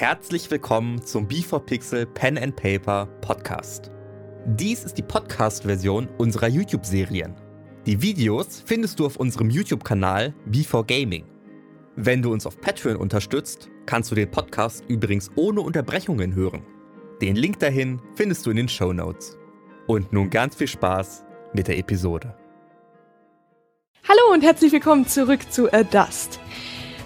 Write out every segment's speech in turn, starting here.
Herzlich willkommen zum B4Pixel Pen and Paper Podcast. Dies ist die Podcast-Version unserer YouTube-Serien. Die Videos findest du auf unserem YouTube-Kanal B4Gaming. Wenn du uns auf Patreon unterstützt, kannst du den Podcast übrigens ohne Unterbrechungen hören. Den Link dahin findest du in den Show Notes. Und nun ganz viel Spaß mit der Episode. Hallo und herzlich willkommen zurück zu A Dust.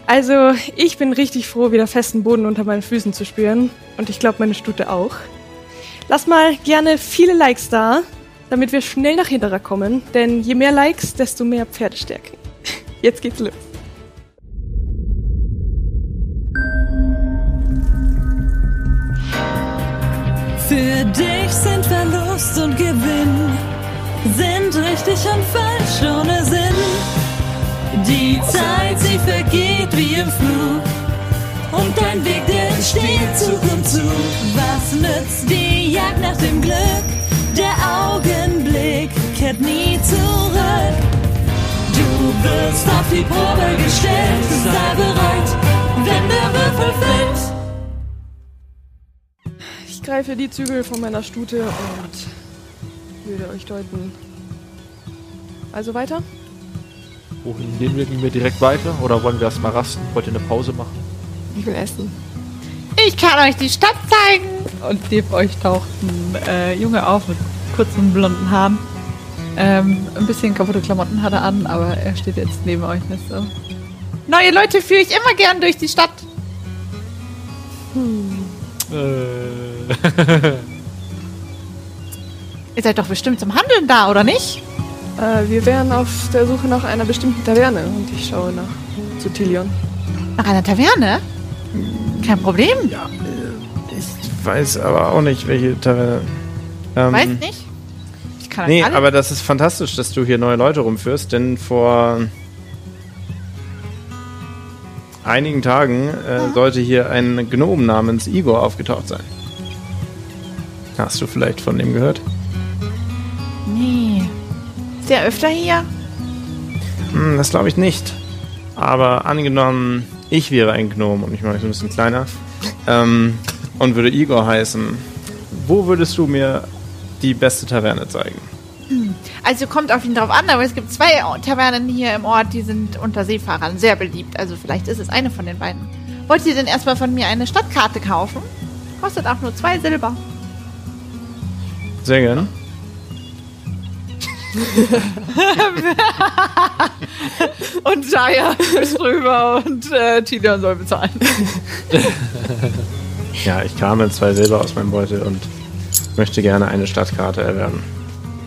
Also, ich bin richtig froh, wieder festen Boden unter meinen Füßen zu spüren. Und ich glaube, meine Stute auch. Lass mal gerne viele Likes da, damit wir schnell nach Hinterer kommen. Denn je mehr Likes, desto mehr Pferdestärken. Jetzt geht's los. Für dich sind Verlust und Gewinn, sind richtig und falsch ohne Sinn. Die Zeit, sie vergeht wie im Flug. Und dein Weg, der entsteht Zug um Zug. Was nützt die Jagd nach dem Glück? Der Augenblick kehrt nie zurück. Du wirst auf die Probe gestellt. Sei bereit, wenn der Würfel fällt. Ich greife die Zügel von meiner Stute und würde euch deuten. Also weiter? Wohin gehen wir? Gehen wir direkt weiter oder wollen wir erstmal rasten? Wollt ihr eine Pause machen? Ich will essen. Ich kann euch die Stadt zeigen. Und neben euch taucht ein äh, Junge auf mit kurzen blonden Haaren. Ähm, ein bisschen kaputte Klamotten hat er an, aber er steht jetzt neben euch nicht so. Neue Leute führe ich immer gern durch die Stadt. Äh. Ihr seid doch bestimmt zum Handeln da, oder nicht? Äh, wir wären auf der Suche nach einer bestimmten Taverne und ich schaue nach zu Tilion. Nach einer Taverne? Kein Problem. Ja, äh, ich weiß aber auch nicht, welche Taverne. Ähm, Weiß nicht. Ich kann Nee, alle- aber das ist fantastisch, dass du hier neue Leute rumführst, denn vor einigen Tagen äh, sollte hier ein Gnom namens Igor aufgetaucht sein. Hast du vielleicht von dem gehört? Ist der öfter hier? Hm, das glaube ich nicht. Aber angenommen, ich wäre ein Gnom und ich mache mich so ein bisschen kleiner ähm, und würde Igor heißen, wo würdest du mir die beste Taverne zeigen? Also kommt auf ihn drauf an, aber es gibt zwei Tavernen hier im Ort, die sind unter Seefahrern sehr beliebt. Also vielleicht ist es eine von den beiden. Wollt ihr denn erstmal von mir eine Stadtkarte kaufen? Kostet auch nur zwei Silber. Sehr gern. Und Jaya ist drüber und äh, Tilion soll bezahlen. Ja, ich kam in zwei Silber aus meinem Beutel und möchte gerne eine Stadtkarte erwerben.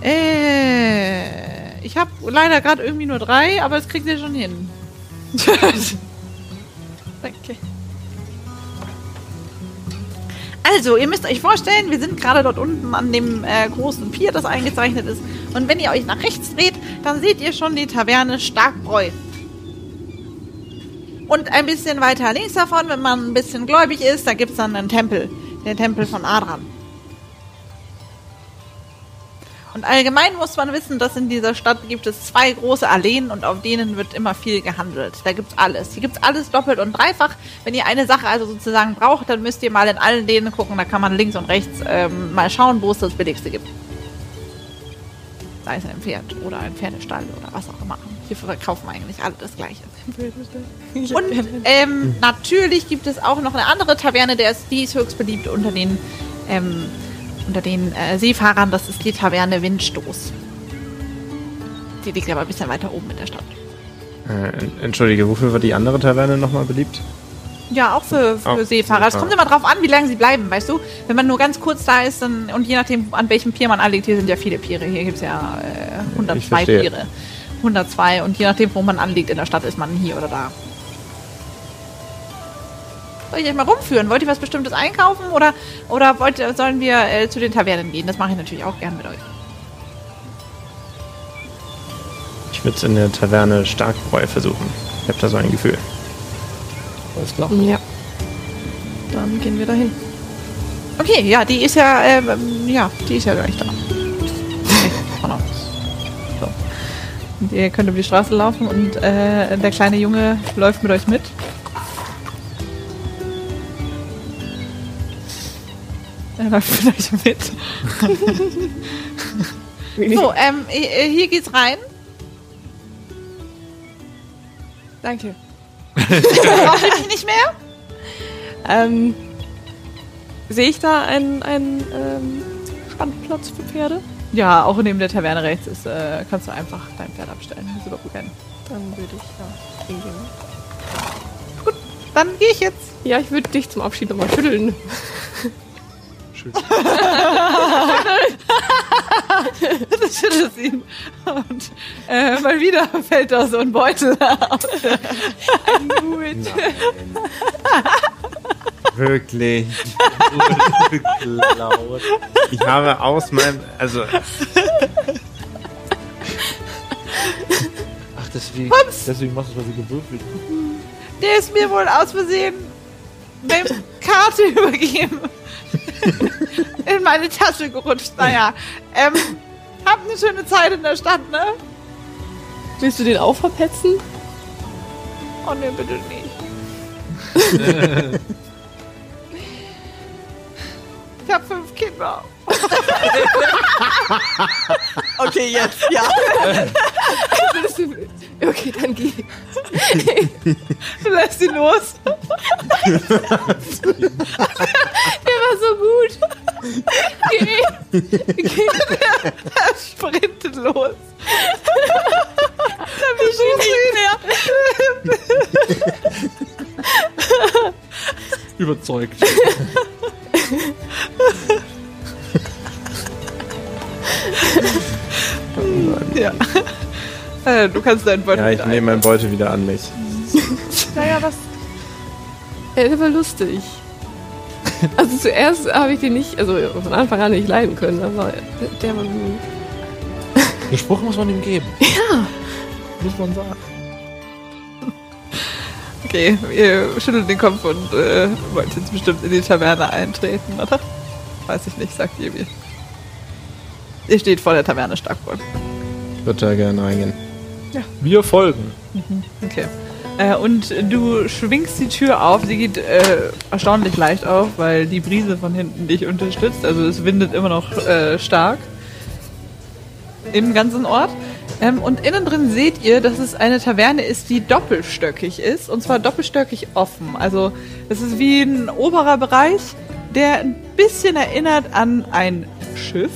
Äh, ich habe leider gerade irgendwie nur drei, aber das kriegt ihr schon hin. Danke. Also, ihr müsst euch vorstellen, wir sind gerade dort unten an dem äh, großen Pier, das eingezeichnet ist. Und wenn ihr euch nach rechts dreht, dann seht ihr schon die Taverne Starkbräu. Und ein bisschen weiter links davon, wenn man ein bisschen gläubig ist, da gibt es dann einen Tempel. Den Tempel von Adran. Und allgemein muss man wissen, dass in dieser Stadt gibt es zwei große Alleen und auf denen wird immer viel gehandelt. Da gibt's alles. Hier gibt's alles doppelt und dreifach. Wenn ihr eine Sache also sozusagen braucht, dann müsst ihr mal in allen Läden gucken. Da kann man links und rechts ähm, mal schauen, wo es das Billigste gibt. Sei es ein Pferd oder ein Pferdestall oder was auch immer. Hier verkaufen eigentlich alle das Gleiche. Und ähm, natürlich gibt es auch noch eine andere Taverne, der ist, die ist höchst beliebt unter den, ähm, unter den äh, Seefahrern. Das ist die Taverne Windstoß. Die liegt aber ein bisschen weiter oben in der Stadt. Äh, en- entschuldige, wofür war die andere Taverne nochmal beliebt? Ja, auch für, für Auch Seefahrer. Es kommt immer drauf an, wie lange sie bleiben, weißt du? Wenn man nur ganz kurz da ist dann, und je nachdem, an welchem Pier man anliegt, hier sind ja viele Piere. Hier gibt es ja äh, Ich 102 verstehe. Piere. 102 und je nachdem, wo man anliegt in der Stadt, ist man hier oder da. Soll ich euch mal rumführen? Wollt ihr was Bestimmtes einkaufen oder, oder wollt, sollen wir äh, zu den Tavernen gehen? Das mache ich natürlich auch gern mit euch. Ich würde es in der Taverne Starkbräu versuchen. Ich habe da so ein Gefühl. Alles klar. Ja. Dann gehen wir dahin. Okay, ja, die ist ja, ähm, ja, die ist ja gar nicht da. Okay. So. Und ihr könnt über die Straße laufen und äh, der kleine Junge läuft mit euch mit. Er läuft vielleicht mit. So, ähm, hier hier geht's rein. Danke. Brauche ich nicht mehr? Ähm, sehe ich da einen, einen ähm, Standplatz für Pferde? Ja, auch neben der Taverne rechts ist, äh, kannst du einfach dein Pferd abstellen. Das ist überhaupt kein. Dann würde ich ja hingehen. Dann gehe ich jetzt. Ja, ich würde dich zum Abschied nochmal schütteln. Du schüttelst ihn. Und äh, mal wieder fällt da so ein Beutel aus. Gut. Wirklich. Ich habe aus meinem. Also, Ach, deswegen, deswegen machst du es, weil sie gewürfelt. Der ist mir wohl aus Versehen beim Karte übergeben. In meine Tasche gerutscht. Naja, ähm, habt eine schöne Zeit in der Stadt, ne? Willst du den auch verpetzen? Oh ne, bitte nicht. ich hab fünf Kinder. Okay, jetzt, ja. Okay, dann geh. Du lässt ihn los. Der war so gut. Geh. Geh. Er sprintet los. Dann besucht ihn Überzeugt. Ja. Äh, du kannst deinen Beutel ja, ich wieder nehme mein Beute wieder an mich. Naja, was? Ja, der war lustig. Also zuerst habe ich den nicht, also von Anfang an nicht leiden können, aber der, war gut. Den Spruch muss man ihm geben. Ja. Muss man sagen. Okay, ihr schüttelt den Kopf und äh, wollt jetzt bestimmt in die Taverne eintreten, oder? Weiß ich nicht, sagt ihr mir. Ihr steht vor der Taverne Starkwohl. Ich würde da gerne reingehen. Wir folgen. Okay. Äh, und du schwingst die Tür auf, sie geht äh, erstaunlich leicht auf, weil die Brise von hinten dich unterstützt. Also es windet immer noch äh, stark im ganzen Ort. Ähm, und innen drin seht ihr, dass es eine Taverne ist, die doppelstöckig ist. Und zwar doppelstöckig offen. Also es ist wie ein oberer Bereich, der ein bisschen erinnert an ein Schiff.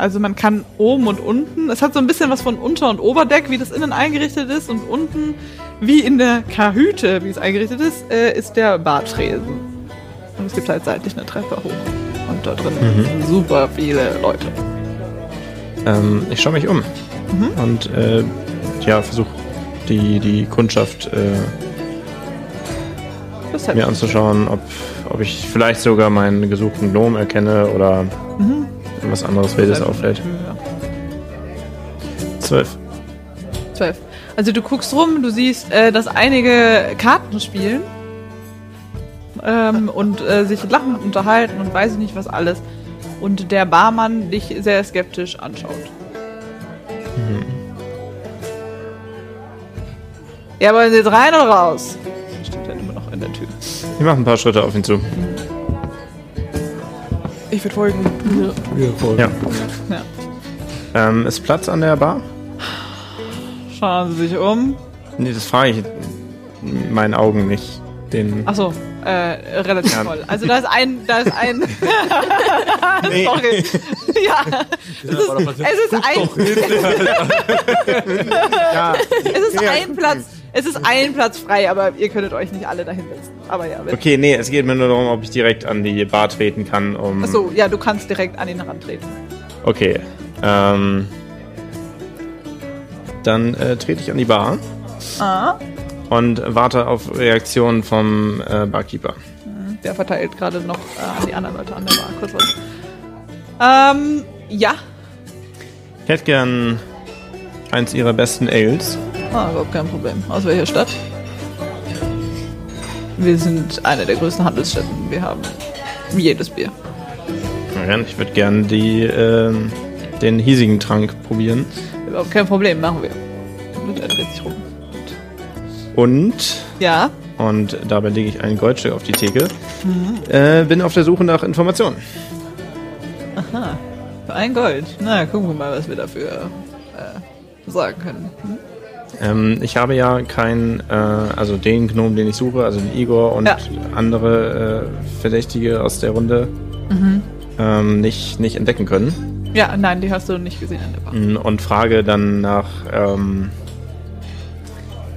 Also man kann oben und unten, es hat so ein bisschen was von Unter- und Oberdeck, wie das innen eingerichtet ist. Und unten, wie in der Kahüte, wie es eingerichtet ist, äh, ist der Badtresen. Und es gibt halt seitlich eine Treppe hoch. Und da drin sind super viele Leute. Ähm, ich schaue mich um. Und äh, ja, versuche die, die Kundschaft äh, mir anzuschauen, ob, ob ich vielleicht sogar meinen gesuchten Gnom erkenne oder was anderes Wildes auffällt. Zwölf. Zwölf. Also du guckst rum, du siehst, äh, dass einige Karten spielen ähm, und äh, sich lachend unterhalten und weiß ich nicht was alles. Und der Barmann dich sehr skeptisch anschaut. Ja, wollen Sie jetzt rein oder raus? Steht dann immer noch in der Tür. Ich mache ein paar Schritte auf ihn zu. Ich würde folgen. Ja. Wir folgen. Ja. Ja. Ähm, ist Platz an der Bar? Schauen Sie sich um. Nee, das frage ich in meinen Augen nicht. Den. Achso, äh, relativ Ja. voll. Also da ist ein, da ist ein. Nee. Sorry. Ja, es ist ein, Ja, es ist ein Platz. Es ist ein Platz frei, aber ihr könntet euch nicht alle dahin setzen. Aber ja, wenn. okay, nee, es geht mir nur darum, ob ich direkt an die Bar treten kann, um. Achso, ja, du kannst direkt an ihn herantreten. Okay. Ähm, dann äh, trete ich an die Bar Ah. und warte auf Reaktionen vom äh, Barkeeper. Der verteilt gerade noch äh, an die anderen Leute an der Bar. Kurz was. Ähm, ja. Ich hätte gern eins ihrer besten Ales. Ah, überhaupt kein Problem. Aus welcher Stadt? Wir sind eine der größten Handelsstätten. Wir haben jedes Bier. Ich würde gern die, ähm, den hiesigen Trank probieren. Überhaupt kein Problem, machen wir. Und er dreht sich rum. Und Ja, und dabei lege ich ein Goldstück auf die Theke. Äh, bin auf der Suche nach Informationen. Aha. Für ein Gold. Na, gucken wir mal, was wir dafür äh, sagen können. Hm? Ähm, ich habe ja keinen, äh, also den Gnom, den ich suche, also den Igor und Ja. andere äh, Verdächtige aus der Runde ähm, nicht, nicht entdecken können. Ja, nein, die hast du nicht gesehen in der Bar. Mm, Und frage dann nach, ähm,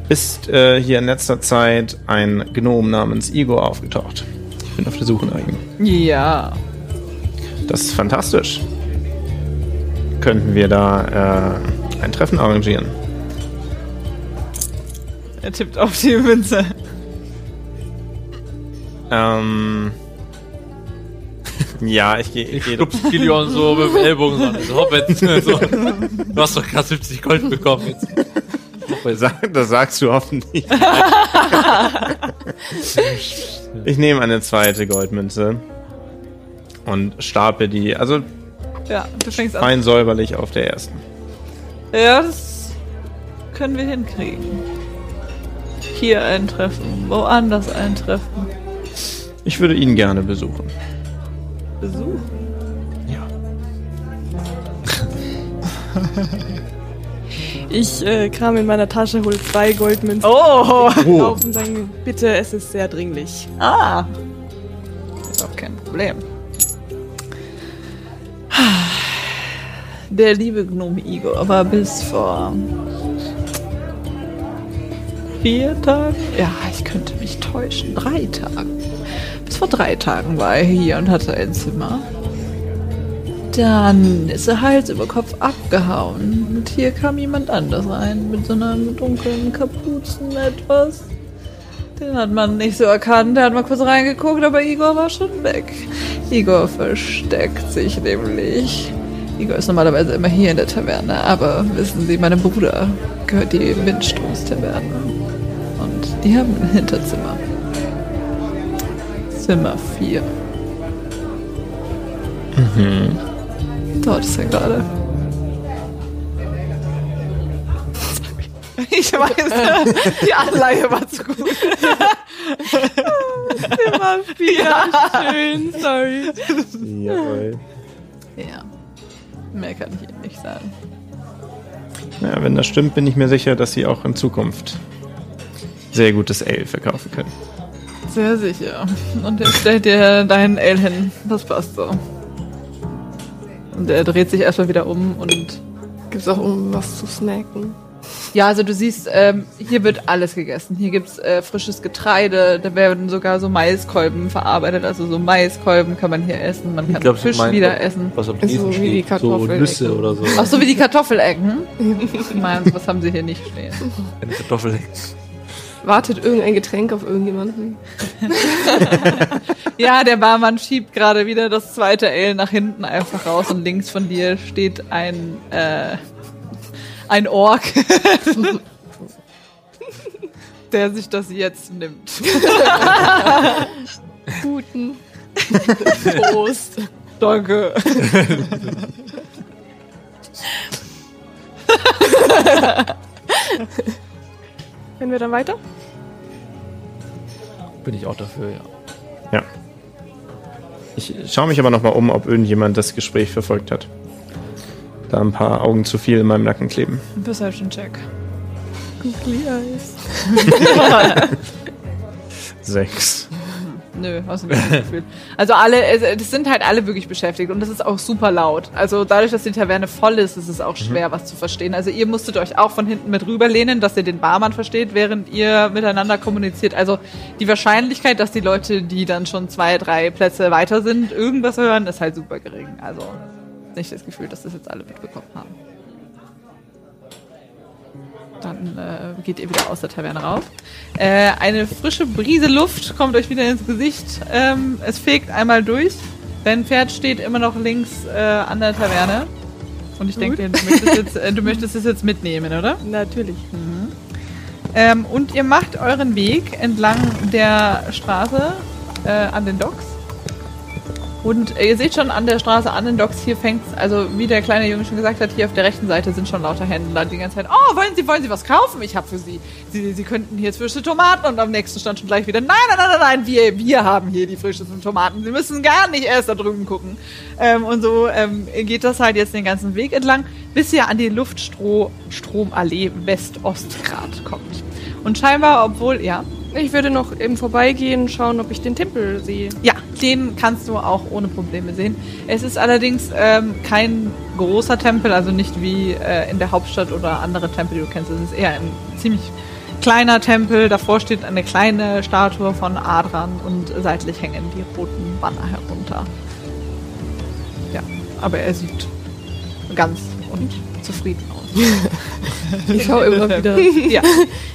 ist äh, hier in letzter Zeit ein Gnom namens Igor aufgetaucht? Ich bin auf der Suche nach ihm. Ja. Das ist fantastisch. Könnten wir da äh, ein Treffen arrangieren? Er tippt auf die Münze. Ähm. ja, ich gehe. Ich Ich geh, stupst Kilion so mit dem Ellbogen so an. So, hopp jetzt. So. Du hast doch gerade 70 Gold bekommen jetzt. Das sagst du hoffentlich. ich nehme eine zweite Goldmünze und stapel die, also Ja, du fängst an. fein säuberlich auf der ersten. Ja, das können wir hinkriegen. Hier eintreffen, woanders eintreffen. Ich würde ihn gerne besuchen. Besuchen. Ja. Ich äh, kram in meiner Tasche, hol zwei Goldmünzen Oh! auf und sage, bitte, es ist sehr dringlich. Ah! Ist auch kein Problem. Der liebe Gnome Igor war bis vor vier Tagen? Ja, ich könnte mich täuschen. Drei Tagen. Bis vor drei Tagen war er hier und hatte ein Zimmer. Dann ist er Hals über Kopf abgehauen. Und hier kam jemand anders rein mit so einer dunklen Kapuzen etwas. Den hat man nicht so erkannt. Der hat mal kurz reingeguckt, aber Igor war schon weg. Igor versteckt sich nämlich. Igor ist normalerweise immer hier in der Taverne, aber wissen Sie, meinem Bruder gehört die Windstoß-Taverne. Und die haben ein Hinterzimmer. Zimmer 4. Dort ist er gerade. Ich weiß, die Anleihe war zu gut. Immer wieder schön, sorry. Jawohl. Ja. Mehr kann ich Ihnen nicht sagen. Ja, wenn das stimmt, bin ich mir sicher, dass sie auch in Zukunft sehr gutes Ale verkaufen können. Sehr sicher. Und er stellt dir deinen Ale hin. Das passt so. Und er dreht sich erstmal wieder um und. Gibt's auch um was zu snacken? Ja, also du siehst, ähm, hier wird alles gegessen. Hier gibt's äh, frisches Getreide, da werden sogar so Maiskolben verarbeitet. Also so Maiskolben kann man hier essen. Man kann glaube, Fisch wieder essen. Was am So wie die steht. So. Nüsse oder so. Ach so, wie die Kartoffelecken. Meinst was haben sie hier nicht stehen? Eine Kartoffel. Wartet irgendein Getränk auf irgendjemanden? Ja, der Barmann schiebt gerade wieder das zweite Ale nach hinten einfach raus und links von dir steht ein, äh, ein Ork, der sich das jetzt nimmt. Guten. Prost. Danke. Können wir dann weiter? Bin ich auch dafür, ja. Ja. Ich schaue mich aber nochmal um, ob irgendjemand das Gespräch verfolgt hat. Da ein paar Augen zu viel in meinem Nacken kleben. Perception Check. Googly Eyes. Sechs. Nö, hast du nicht das Gefühl. Also alle, es- das sind halt alle wirklich beschäftigt und das ist auch super laut. Also dadurch, dass die Taverne voll ist, ist es auch schwer, was zu verstehen. Also ihr musstet euch auch von hinten mit rüberlehnen, dass ihr den Barmann versteht, während ihr miteinander kommuniziert. Also die Wahrscheinlichkeit, dass die Leute, die dann schon zwei, drei Plätze weiter sind, irgendwas hören, ist halt super gering. Also nicht das Gefühl, dass das jetzt alle mitbekommen haben. Dann äh, geht ihr wieder aus der Taverne raus. Äh, eine frische Brise Luft kommt euch wieder ins Gesicht. Ähm, es fegt einmal durch. Dein Pferd steht immer noch links äh, an der Taverne. Und ich denke, du möchtest, jetzt, äh, du möchtest es jetzt mitnehmen, oder? Natürlich. Ähm, und ihr macht euren Weg entlang der Straße äh, an den Docks. Und äh, ihr seht schon an der Straße, an den Docks, hier fängt's, also wie der kleine Junge schon gesagt hat, hier auf der rechten Seite sind schon lauter Händler die ganze Zeit, oh, wollen Sie, wollen Sie was kaufen? Ich habe für Sie. Sie. Sie könnten hier frische Tomaten und am nächsten stand schon gleich wieder, nein, nein, nein, nein, nein, wir, wir haben hier die frischesten Tomaten. Sie müssen gar nicht erst da drüben gucken. Ähm, und so ähm, geht das halt jetzt den ganzen Weg entlang, bis ihr an die Luftstromallee West-Ostgrad kommt. Und scheinbar, obwohl, ja, Ich würde noch im Vorbeigehen schauen, ob ich den Tempel sehe. Ja, den kannst du auch ohne Probleme sehen. Es ist allerdings ähm, kein großer Tempel, also nicht wie äh, in der Hauptstadt oder andere Tempel, die du kennst. Es ist eher ein ziemlich kleiner Tempel. Davor steht eine kleine Statue von Adran und seitlich hängen die roten Banner herunter. Ja, aber er sieht ganz und zufrieden aus. Ich schaue immer wieder. ja,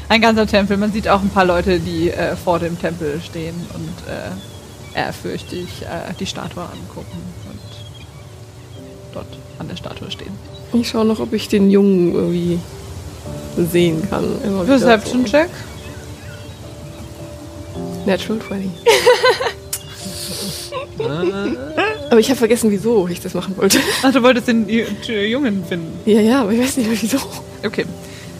ein ganzer Tempel. Man sieht auch ein paar Leute, die äh, vor dem Tempel stehen und äh, ehrfürchtig äh, die Statue angucken und dort an der Statue stehen. Ich schaue noch, ob ich den Jungen irgendwie sehen kann. Immer Perception so. Check. Natural 20. aber ich habe vergessen, wieso ich das machen wollte. Ach, du wolltest den Ju- Jungen finden. Ja, ja, aber ich weiß nicht mehr, wieso. Okay.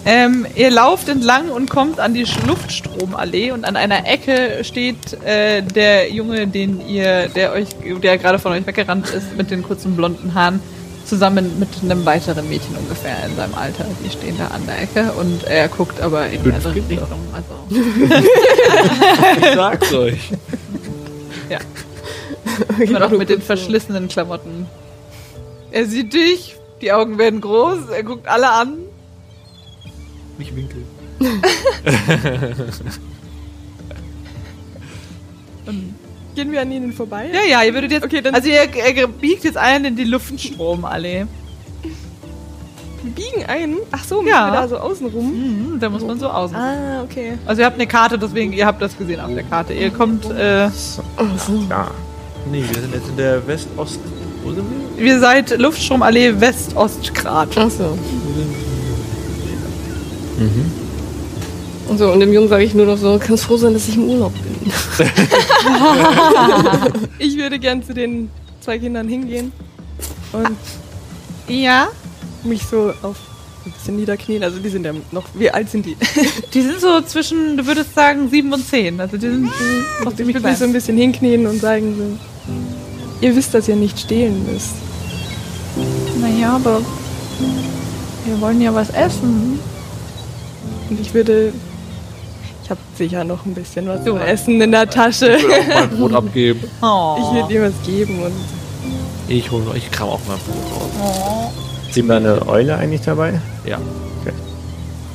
Ähm, ihr lauft entlang und kommt an die Luftstromallee und an einer Ecke steht äh, der Junge, den ihr, der euch, der gerade von euch weggerannt ist, mit den kurzen blonden Haaren, zusammen mit einem weiteren Mädchen ungefähr in seinem Alter. Die stehen da an der Ecke und er guckt aber in die andere. Richtung. Also, Ich sag's euch. ja. Immer noch mit den verschlissenen Klamotten. Er sieht dich, die Augen werden groß, er guckt alle an. Nicht winkeln. Gehen wir an ihnen vorbei? Ja, ja, ihr würdet jetzt. Okay, dann- also ihr, ihr biegt jetzt ein in die Luftstromallee. Wir biegen ein. Ach so, Ja. wir da so außenrum. Mhm, da muss man so außen. Ah, okay. Also ihr habt eine Karte, deswegen, ihr habt das gesehen auf der Karte. Ihr kommt, äh, Ja. Nee, wir sind jetzt in der West-Ost. Wo sind wir? ihr seid Luftstromallee West-Ostgrad. Ach so. Und so, und dem Jungen sage ich nur noch so, kannst froh sein, dass ich im Urlaub bin. ich würde gern zu den zwei Kindern hingehen und Ja, mich so auf ein bisschen niederknien. Also die sind ja noch, wie alt sind die? die sind so zwischen, du würdest sagen, sieben und zehn. Also die sind noch Ich ziemlich würde mich so ein bisschen hinknien und sagen so, ihr wisst, dass ihr nicht stehlen müsst. Naja, aber wir wollen ja was essen. Und ich würde, ich habe sicher noch ein bisschen was zu essen in der Tasche. Ich will auch mein Brot abgeben. Oh. Ich würde ihr was geben und Ich hole ich kram auch mein Brot raus. oh. Ist immer eine Eule eigentlich dabei? Ja.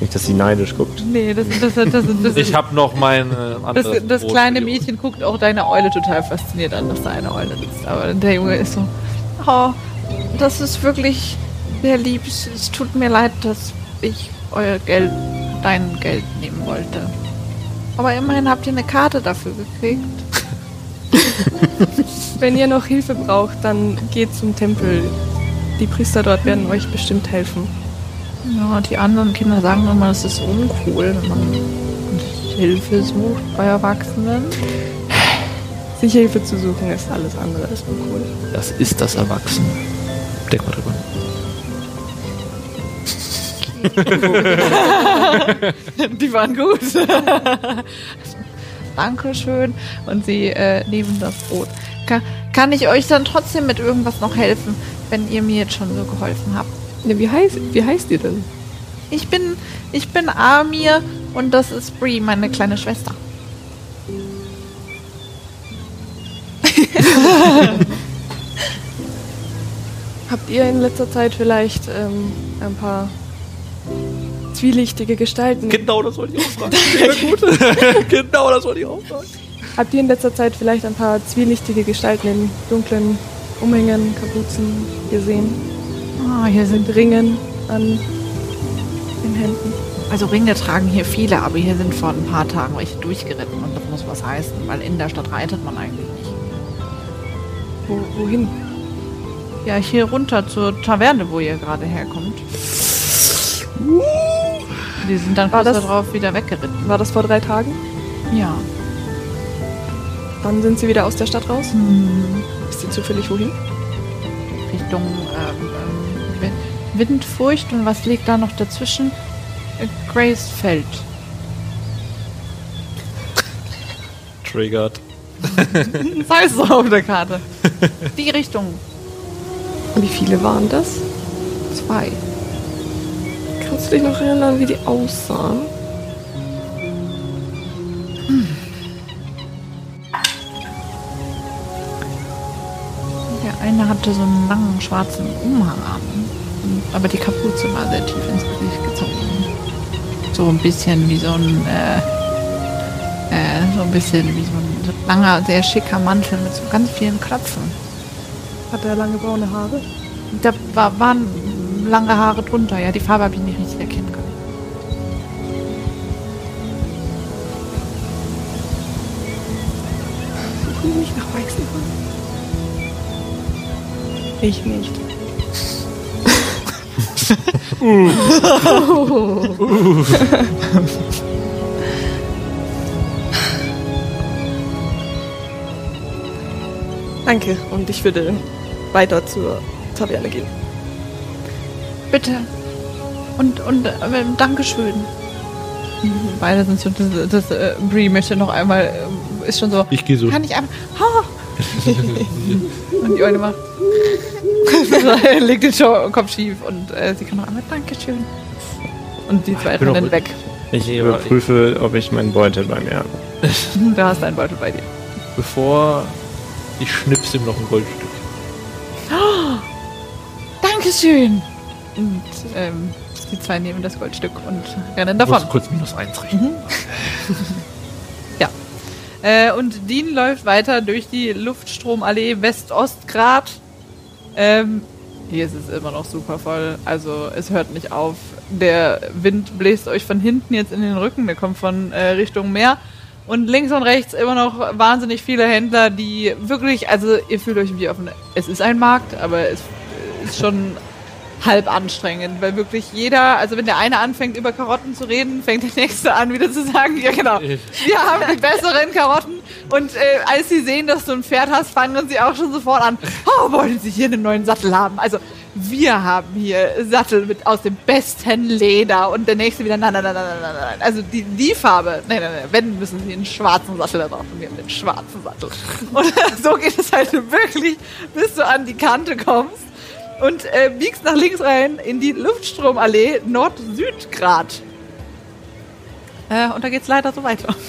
Nicht, dass sie neidisch guckt. Nee, das, das, das, das, das, Ich habe noch mein äh, das, das Brot kleine Mädchen guckt auch deine Eule total fasziniert an, dass da eine Eule sitzt. Aber der Junge ist so, oh, das ist wirklich sehr lieb. Es, es tut mir leid, dass ich euer Geld, dein Geld nehmen wollte. Aber immerhin habt ihr eine Karte dafür gekriegt. wenn ihr noch Hilfe braucht, dann geht zum Tempel. Die Priester dort werden euch bestimmt helfen. Ja, die anderen Kinder sagen immer, es ist uncool, wenn man Hilfe sucht bei Erwachsenen. Sich Hilfe zu suchen ist alles andere als uncool. Das ist das Erwachsene. Denk mal drüber. Die waren gut. Dankeschön. Und sie äh, nehmen das Brot. Ka kann ich euch dann trotzdem mit irgendwas noch helfen, wenn ihr mir jetzt schon so geholfen habt? Ja, wie, heißt, wie heißt ihr denn? Ich bin, ich bin Amir und das ist Bree, meine kleine Schwester. Habt ihr in letzter Zeit vielleicht ähm, ein paar zwielichtige Gestalten? Genau das wollte ich auch fragen. gut. genau das wollte ich auch fragen. Habt ihr in letzter Zeit vielleicht ein paar zwielichtige Gestalten in dunklen Umhängen, Kapuzen gesehen? Ah, hier sind Ringen an den Händen? Also Ringe tragen hier viele, aber hier sind vor ein paar Tagen welche durchgeritten und das muss was heißen, weil in der Stadt reitet man eigentlich nicht. Wo, wohin? Ja, hier runter zur Taverne, wo ihr gerade herkommt. Die sind dann War kurz das- darauf wieder weggeritten. War das vor drei Tagen? Ja. Wann sind sie wieder aus der Stadt raus? Hm, Wisst ihr zufällig wohin? Richtung ähm, ähm, Wi- Windfurcht und was liegt da noch dazwischen? Äh, Graysfeld. Triggered. Das heißt so auf der Karte. Die Richtung. Und wie viele waren das? Zwei. Kannst du dich noch erinnern, wie die aussahen? Der eine hatte so einen langen schwarzen Umhang an. Aber die Kapuze war sehr tief ins Gesicht gezogen. So ein bisschen wie so ein, äh, äh, so ein bisschen wie so ein langer, sehr schicker Mantel mit so ganz vielen Knöpfen. Hat er lange braune Haare? Da war, waren lange Haare drunter, ja. Die Farbe habe ich nicht richtig erkennen können. Ich nicht. Danke, und ich würde weiter zur Taverne gehen. Bitte. Und, und äh, Dankeschön. Beide sind so, das, das äh, Brie möchte noch einmal, äh, ist schon so, Ich gehe so. kann ich einfach, ha! und die eine macht, legt den Kopf schief und äh, sie kann noch einmal Dankeschön. Und die zwei rennen weg. Ich überprüfe, ob ich meinen Beutel bei mir habe. Du hast einen Beutel bei dir. Bevor ich schnips ihm noch ein Goldstück. Dankeschön! Und ähm, die zwei nehmen das Goldstück und rennen davon. muss kurz minus eins rechnen. Äh, und Dean läuft weiter durch die Luftstromallee West-Ost-Grad. Ähm, hier ist es immer noch super voll. Also es hört nicht auf. Der Wind bläst euch von hinten jetzt in den Rücken. Der kommt von äh, Richtung Meer. Und links und rechts immer noch wahnsinnig viele Händler, die wirklich, also ihr fühlt euch wie auf einem, es ist ein Markt, aber es ist schon halb anstrengend, weil wirklich jeder, also wenn der eine anfängt über Karotten zu reden, fängt der nächste an wieder zu sagen, ja genau, wir haben die besseren Karotten und äh, als sie sehen, dass du ein Pferd hast, fangen sie auch schon sofort an, oh, wollen sie hier einen neuen Sattel haben? Also wir haben hier Sattel mit aus dem besten Leder und der nächste wieder, nein, nein, nein, nein, nein, nein, nein. Also die, die Farbe, nein, nein, nein, wenn, müssen sie einen schwarzen Sattel da drauf und wir haben den schwarzen Sattel. Und so geht es halt wirklich, bis du an die Kante kommst und äh, biegst nach links rein in die Luftstromallee Nord-Süd-Grad. Äh, und da geht's leider so weiter.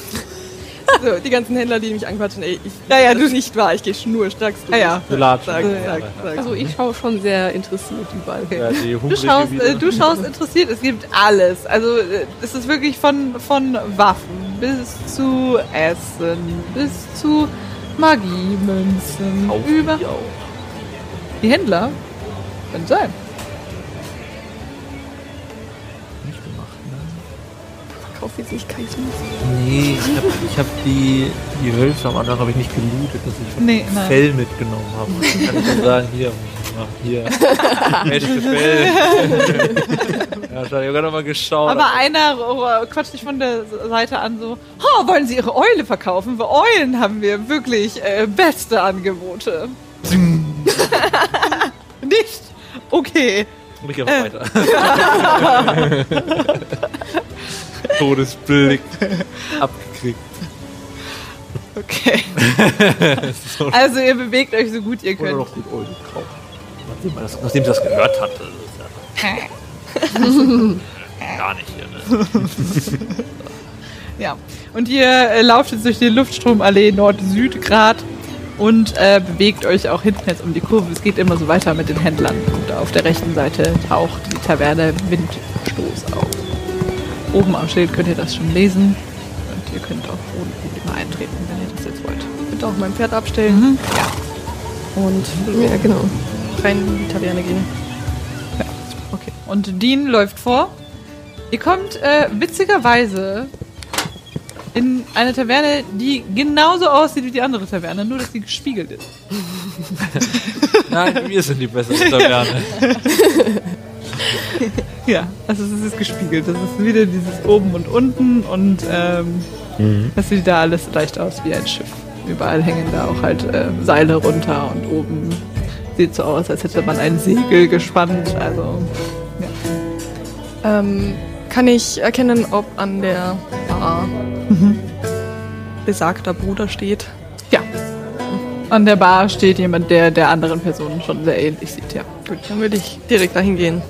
So, die ganzen Händler, die mich anquatschen, ey, ich, Ja, ja, das du- nicht wahr, ich gehe schnurstracks durch. Ja, ja. Latschen. Zack, Ja, zack, zack. Also ich schaue schon sehr interessiert überall. Ja, die Du schaust, äh, du schaust interessiert, es gibt alles. Also äh, es ist wirklich von, von Waffen bis zu Essen, bis zu Magiemünzen. Über die auch. die Händler. Kann sein. Nicht gemacht, ne? Kauf jetzt nicht Kaisers. Nee, ich habe ich hab die, die Hölzer am Anfang habe ich nicht gelootet, dass ich Nee, nein. Fell mitgenommen habe. Kann ich sagen, hier, ach, hier. Echte Fell. ja, ich habe gerade mal geschaut. Aber einer äh, quatscht dich von der Seite an so, oh, wollen Sie Ihre Eule verkaufen? Für Eulen haben wir wirklich äh, beste Angebote. Nicht? Okay. Und ich gehe noch weiter. Todesblick. Abgekriegt. Okay. So. Also ihr bewegt euch so gut ihr Oder könnt. noch gut gekauft. Nachdem, das, nachdem sie das gehört hatte. Gar nicht hier, ne? Ja. Und ihr äh, lauft jetzt durch die Luftstromallee Nord-Süd Grad und äh, bewegt euch auch hinten jetzt um die Kurve. Es geht immer so weiter mit den Händlern. Und auf der rechten Seite taucht die Taverne Windstoß auf. Oben am Schild könnt ihr das schon lesen. Und ihr könnt auch ohne Probleme eintreten, wenn ihr das jetzt wollt. Bitte auch mein Pferd abstellen Ja. und ja, genau, rein in die Taverne gehen. Okay. Und Dean läuft vor. Ihr kommt äh, witzigerweise in eine Taverne, die genauso aussieht wie die andere Taverne, nur dass sie gespiegelt ist. Nein, wir sind die besseren Taverne. Ja, also es ist gespiegelt. Das ist wieder dieses oben und unten und ähm, das sieht da alles leicht aus wie ein Schiff. überall hängen da auch halt äh, Seile runter und oben sieht so aus, als hätte man ein Segel gespannt. Also Ähm, kann ich erkennen, ob an der Bar besagter Bruder steht? ja. An der Bar steht jemand, der der anderen Person schon sehr ähnlich sieht, ja. Gut, dann würde ich direkt dahin gehen.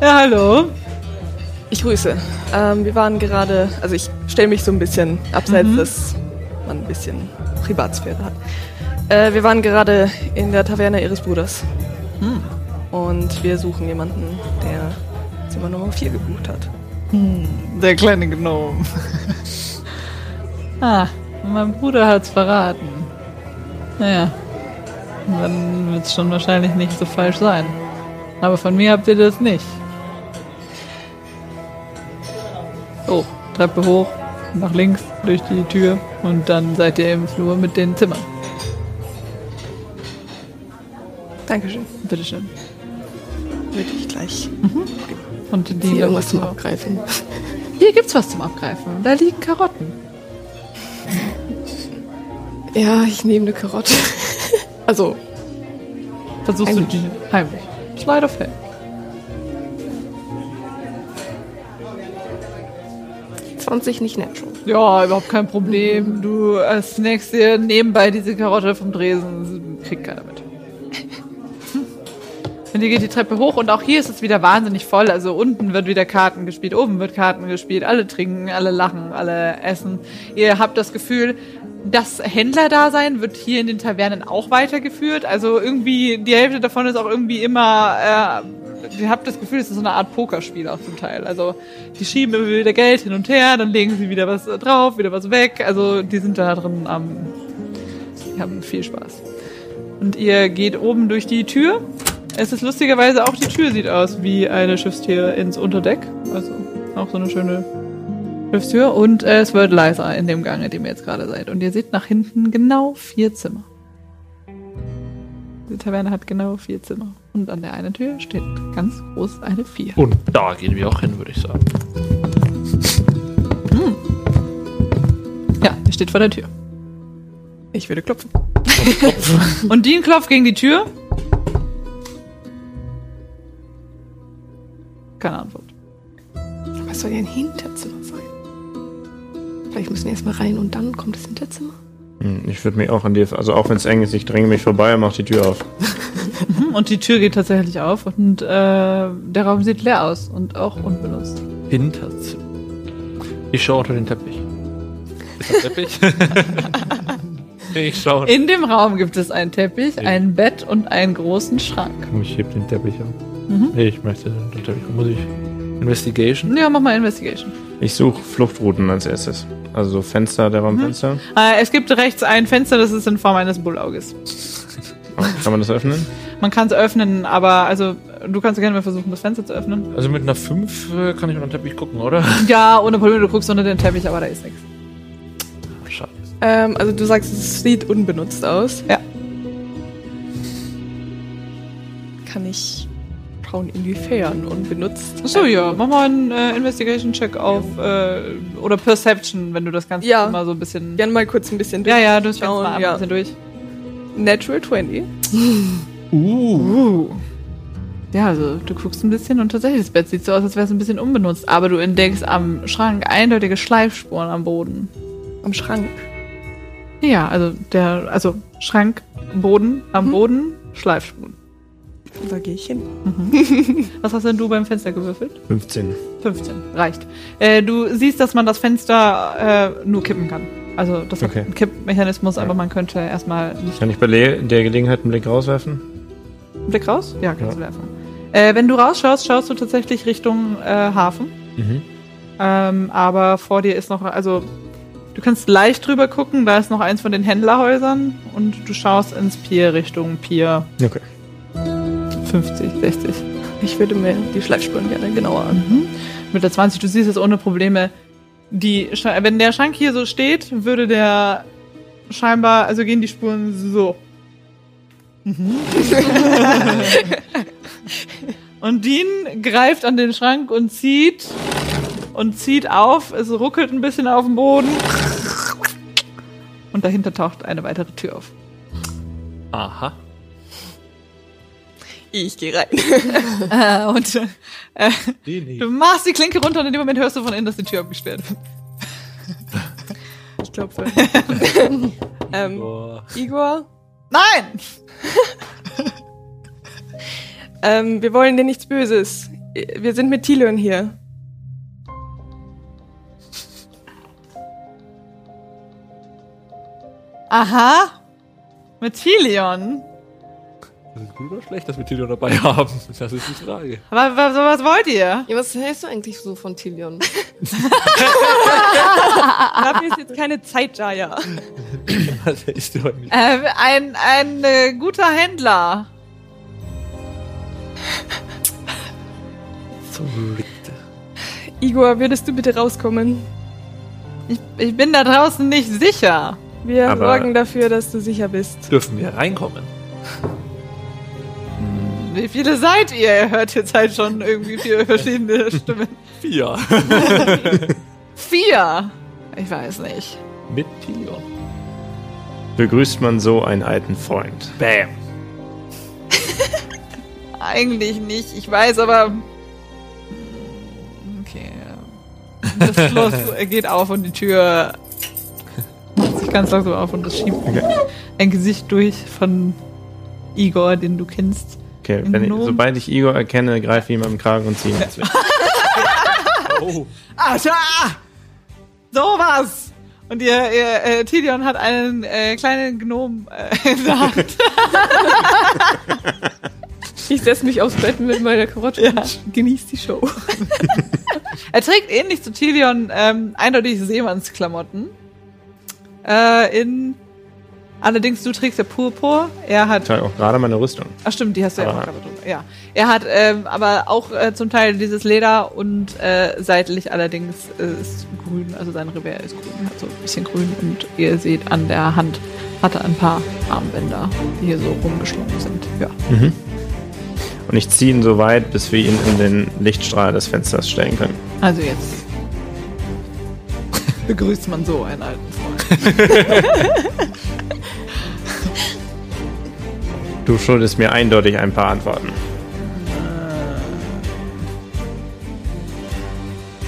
Ja, hallo. Ich grüße. Ähm, wir waren gerade, also ich stelle mich so ein bisschen abseits, dass man ein bisschen Privatsphäre hat. Äh, wir waren gerade in der Taverne ihres Bruders. Und wir suchen jemanden, der Zimmer Nummer 4 gebucht hat. Der kleine Gnome. ah, mein Bruder hat's verraten. Naja, dann wird's schon wahrscheinlich nicht so falsch sein. Aber von mir habt ihr das nicht. So, Treppe hoch, nach links durch die Tür und dann seid ihr im Flur mit den Zimmern. Dankeschön. Bitteschön. Würde ich gleich. Und die Hier irgendwas zum Abgreifen. Hier gibt's was zum Abgreifen. Da liegen Karotten. Ja, ich nehme eine Karotte. also, Versuchst du die heimlich. Slide of Hand. 20 nicht natural. Ja, überhaupt kein Problem. Du äh, snackst dir nebenbei diese Karotte vom Dresen. Kriegt keiner mit. Und ihr geht die Treppe hoch und auch hier ist es wieder wahnsinnig voll. Also unten wird wieder Karten gespielt, oben wird Karten gespielt. Alle trinken, alle lachen, alle essen. Ihr habt das Gefühl, das Händlerdasein wird hier in den Tavernen auch weitergeführt. Also irgendwie, die Hälfte davon ist auch irgendwie immer, äh, ihr habt das Gefühl, es ist so eine Art Pokerspiel auch zum Teil. Also die schieben immer wieder Geld hin und her, dann legen sie wieder was drauf, wieder was weg. Also die sind da drin am, die haben viel Spaß. Und ihr geht oben durch die Tür. Es ist lustigerweise auch die Tür sieht aus wie eine Schiffstür ins Unterdeck. Also auch so eine schöne Schiffstür. Und äh, es wird leiser in dem Gang, in dem ihr jetzt gerade seid. Und ihr seht nach hinten genau vier Zimmer. Die Taverne hat genau vier Zimmer. Und an der einen Tür steht ganz groß eine Vier. Und da gehen wir auch hin, würde ich sagen. Ja, ihr steht vor der Tür. Ich würde klopfen. Und Dean klopft gegen die Tür. Keine Antwort. Was soll ja ein Hinterzimmer sein? Vielleicht müssen wir erstmal rein und dann kommt das Hinterzimmer. Hm, Ich würde mich auch an dir, also auch wenn es eng ist, ich dränge mich vorbei und mach die Tür auf. Und die Tür geht tatsächlich auf und äh, der Raum sieht leer aus und auch unbenutzt. Hinterzimmer. Ich schaue unter den Teppich. Ist das Teppich? ich schaue. In dem Raum gibt es einen Teppich, ein Bett und einen großen Schrank. Ich heb den Teppich auf. Nee, ich möchte den Teppich. Muss ich. Investigation? Ja, mach mal Investigation. Ich suche Fluchtrouten als erstes. Also so Fenster, der Raumfenster. Äh, es gibt rechts ein Fenster, das ist in Form eines Bullauges. Oh, kann man das öffnen? Man kann es öffnen, aber also du kannst gerne mal versuchen, das Fenster zu öffnen. Also mit einer 5 äh, kann ich unter den Teppich gucken, oder? Ja, ohne Probleme, du guckst unter den Teppich, aber da ist nichts. Schade. Ähm, also du sagst, es sieht unbenutzt aus. Ja. Schauen, inwiefern unbenutzt? Achso, ja, mach mal einen äh, Investigation-Check auf äh, oder Perception, wenn du das Ganze Ja. mal so ein bisschen. Gerne mal kurz ein bisschen Ja, ja, du Schauen, mal ja. ein bisschen durch. Natural 20. Uh. Ja, also du guckst ein bisschen und tatsächlich, das Bett sieht so aus, als wäre es ein bisschen unbenutzt, aber du entdeckst am Schrank eindeutige Schleifspuren am Boden. Am Schrank. Ja, also der, also Schrank, Boden, am Boden, Schleifspuren. Da gehe ich hin. Was hast denn du beim Fenster gewürfelt? 15. 15, reicht. Äh, du siehst, dass man das Fenster äh, nur kippen kann. Also das hat Okay. einen Kippmechanismus, Ja. aber man könnte erstmal nicht Kann ich bei der Gelegenheit einen Blick rauswerfen? einen Blick raus? Ja, kannst Ja. du werfen. Äh, wenn du rausschaust, schaust du tatsächlich Richtung äh, Hafen. Mhm. Ähm, aber vor dir ist noch, also du kannst leicht drüber gucken, da ist noch eins von den Händlerhäusern und du schaust ins Pier Richtung Pier Okay. 50, 60. Ich würde mir die Schleifspuren gerne genauer an. Mit der 20, du siehst es ohne Probleme. Die, wenn der Schrank hier so steht, würde der scheinbar, also gehen die Spuren so. und Dean greift an den Schrank und zieht und zieht auf. Es ruckelt ein bisschen auf dem Boden. und dahinter taucht eine weitere Tür auf. Aha. Ich gehe rein. Äh, und äh, du machst die Klinke runter und in dem Moment hörst du von innen, dass die Tür abgesperrt wird. Ich glaube so. ähm, Boah. Igor, Nein! ähm, wir wollen dir nichts Böses. Wir sind mit Tilion hier. Aha! Mit Tilion. Das ist gut oder schlecht, dass wir Tilion dabei haben? Das ist die Frage. Was, was, was wollt ihr? Ja, was hältst du eigentlich so von Tilion? Dafür ist jetzt keine Zeit, Jaya. Das ist doch nicht. Äh, ein ein äh, guter Händler. Verrückt. Igor, würdest du bitte rauskommen? Ich, ich bin da draußen nicht sicher. Wir Aber- sorgen dafür, dass du sicher bist. Dürfen wir reinkommen? Wie viele seid ihr? Ihr hört jetzt halt schon irgendwie vier verschiedene Stimmen. Vier. Vier? Ich weiß nicht. Mit Tilion. Begrüßt man so einen alten Freund? Bam. Eigentlich nicht. Ich weiß aber. Okay. Das Schloss geht auf und die Tür macht sich ganz langsam auf und es schiebt Okay. ein Gesicht durch von Igor, den du kennst. Okay, wenn ich, sobald ich Igor erkenne, greife ich ihm am Kragen und ziehe ihn jetzt weg. Oh. Ascha! Sowas! Und ihr, ihr äh, Tilion hat einen äh, kleinen Gnom äh, in der Hand. Ich setze mich aufs Bett mit meiner Karotte Ja. und genieße die Show. Er trägt ähnlich zu Tilion ähm, eindeutig Seemannsklamotten. Äh, in allerdings du trägst ja Purpur. Er hat Ich auch gerade meine Rüstung. Ach stimmt, die hast du ja auch gerade drüber. Ja. Er hat ähm, aber auch äh, zum Teil dieses Leder und äh, seitlich allerdings äh, ist grün, also sein Revers ist grün, hat so ein bisschen grün und ihr seht an der Hand hat er ein paar Armbänder, die hier so rumgeschlungen sind. Ja. Und ich ziehe ihn so weit, bis wir ihn in den Lichtstrahl des Fensters stellen können. Also jetzt begrüßt man so einen alten. Du schuldest mir eindeutig ein paar Antworten.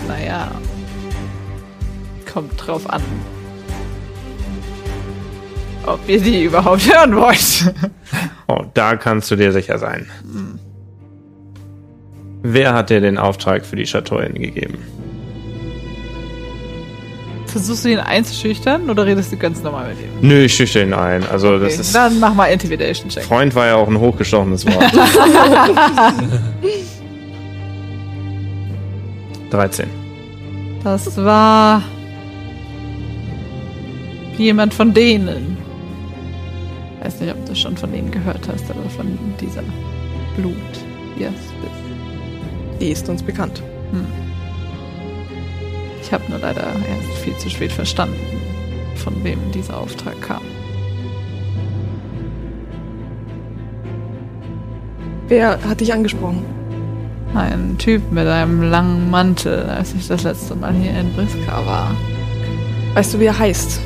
Naja. Kommt drauf an. Ob ihr die überhaupt hören wollt. Oh, da kannst du dir sicher sein. Wer hat dir den Auftrag für die Schatullen gegeben? Versuchst du ihn einzuschüchtern oder redest du ganz normal mit ihm? Nö, ich schüchter ihn ein. Also das Okay, ist. dann mach mal Intimidation-Check. Freund war ja auch ein hochgestochenes Wort. 13. Das war jemand von denen. Weiß nicht, ob du schon von denen gehört hast, aber von dieser Blut. Yes, Die ist uns bekannt. Ich habe nur leider erst viel zu spät verstanden, von wem dieser Auftrag kam. Wer hat dich angesprochen? Ein Typ mit einem langen Mantel, als ich das letzte Mal hier in Briska war. Weißt du, wie er heißt?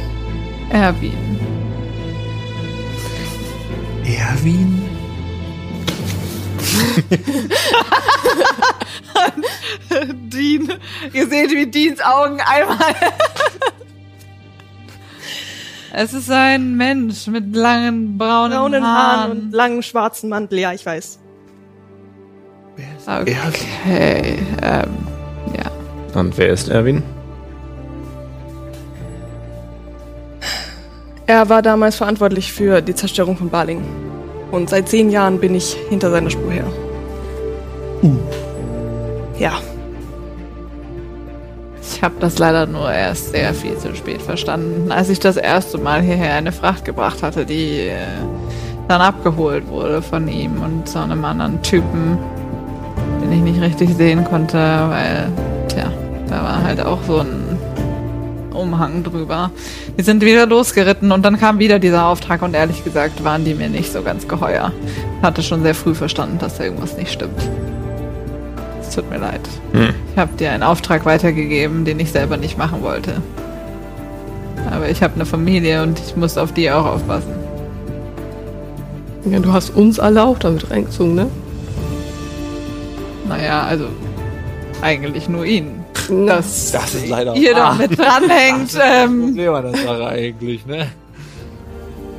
Erwin. Erwin? Dean. Ihr seht, wie Deans Augen einmal. es ist ein Mensch mit langen braunen, Braunen Haaren. Haaren und langen schwarzen Mantel, ja, ich weiß. Okay, ähm, ja. Und wer ist Erwin? Er war damals verantwortlich für die Zerstörung von Baling. Und seit zehn Jahren bin ich hinter seiner Spur her. Ja, Ich habe das leider nur erst sehr viel zu spät verstanden, als ich das erste Mal hierher eine Fracht gebracht hatte, die äh, dann abgeholt wurde von ihm und so einem anderen Typen, den ich nicht richtig sehen konnte, weil, tja, da war halt auch so ein Umhang drüber. Wir sind wieder losgeritten und dann kam wieder dieser Auftrag und ehrlich gesagt waren die mir nicht so ganz geheuer. Ich hatte schon sehr früh verstanden, dass da irgendwas nicht stimmt. Es tut mir leid. Hm. Ich habe dir einen Auftrag weitergegeben, den ich selber nicht machen wollte. Aber ich habe eine Familie und ich muss auf die auch aufpassen. Ja, du hast uns alle auch damit reingezogen, ne? Naja, also eigentlich nur ihn. Dass Das ist leider ihr da mit dranhängt. Ähm, Problem an der Sache eigentlich, ne?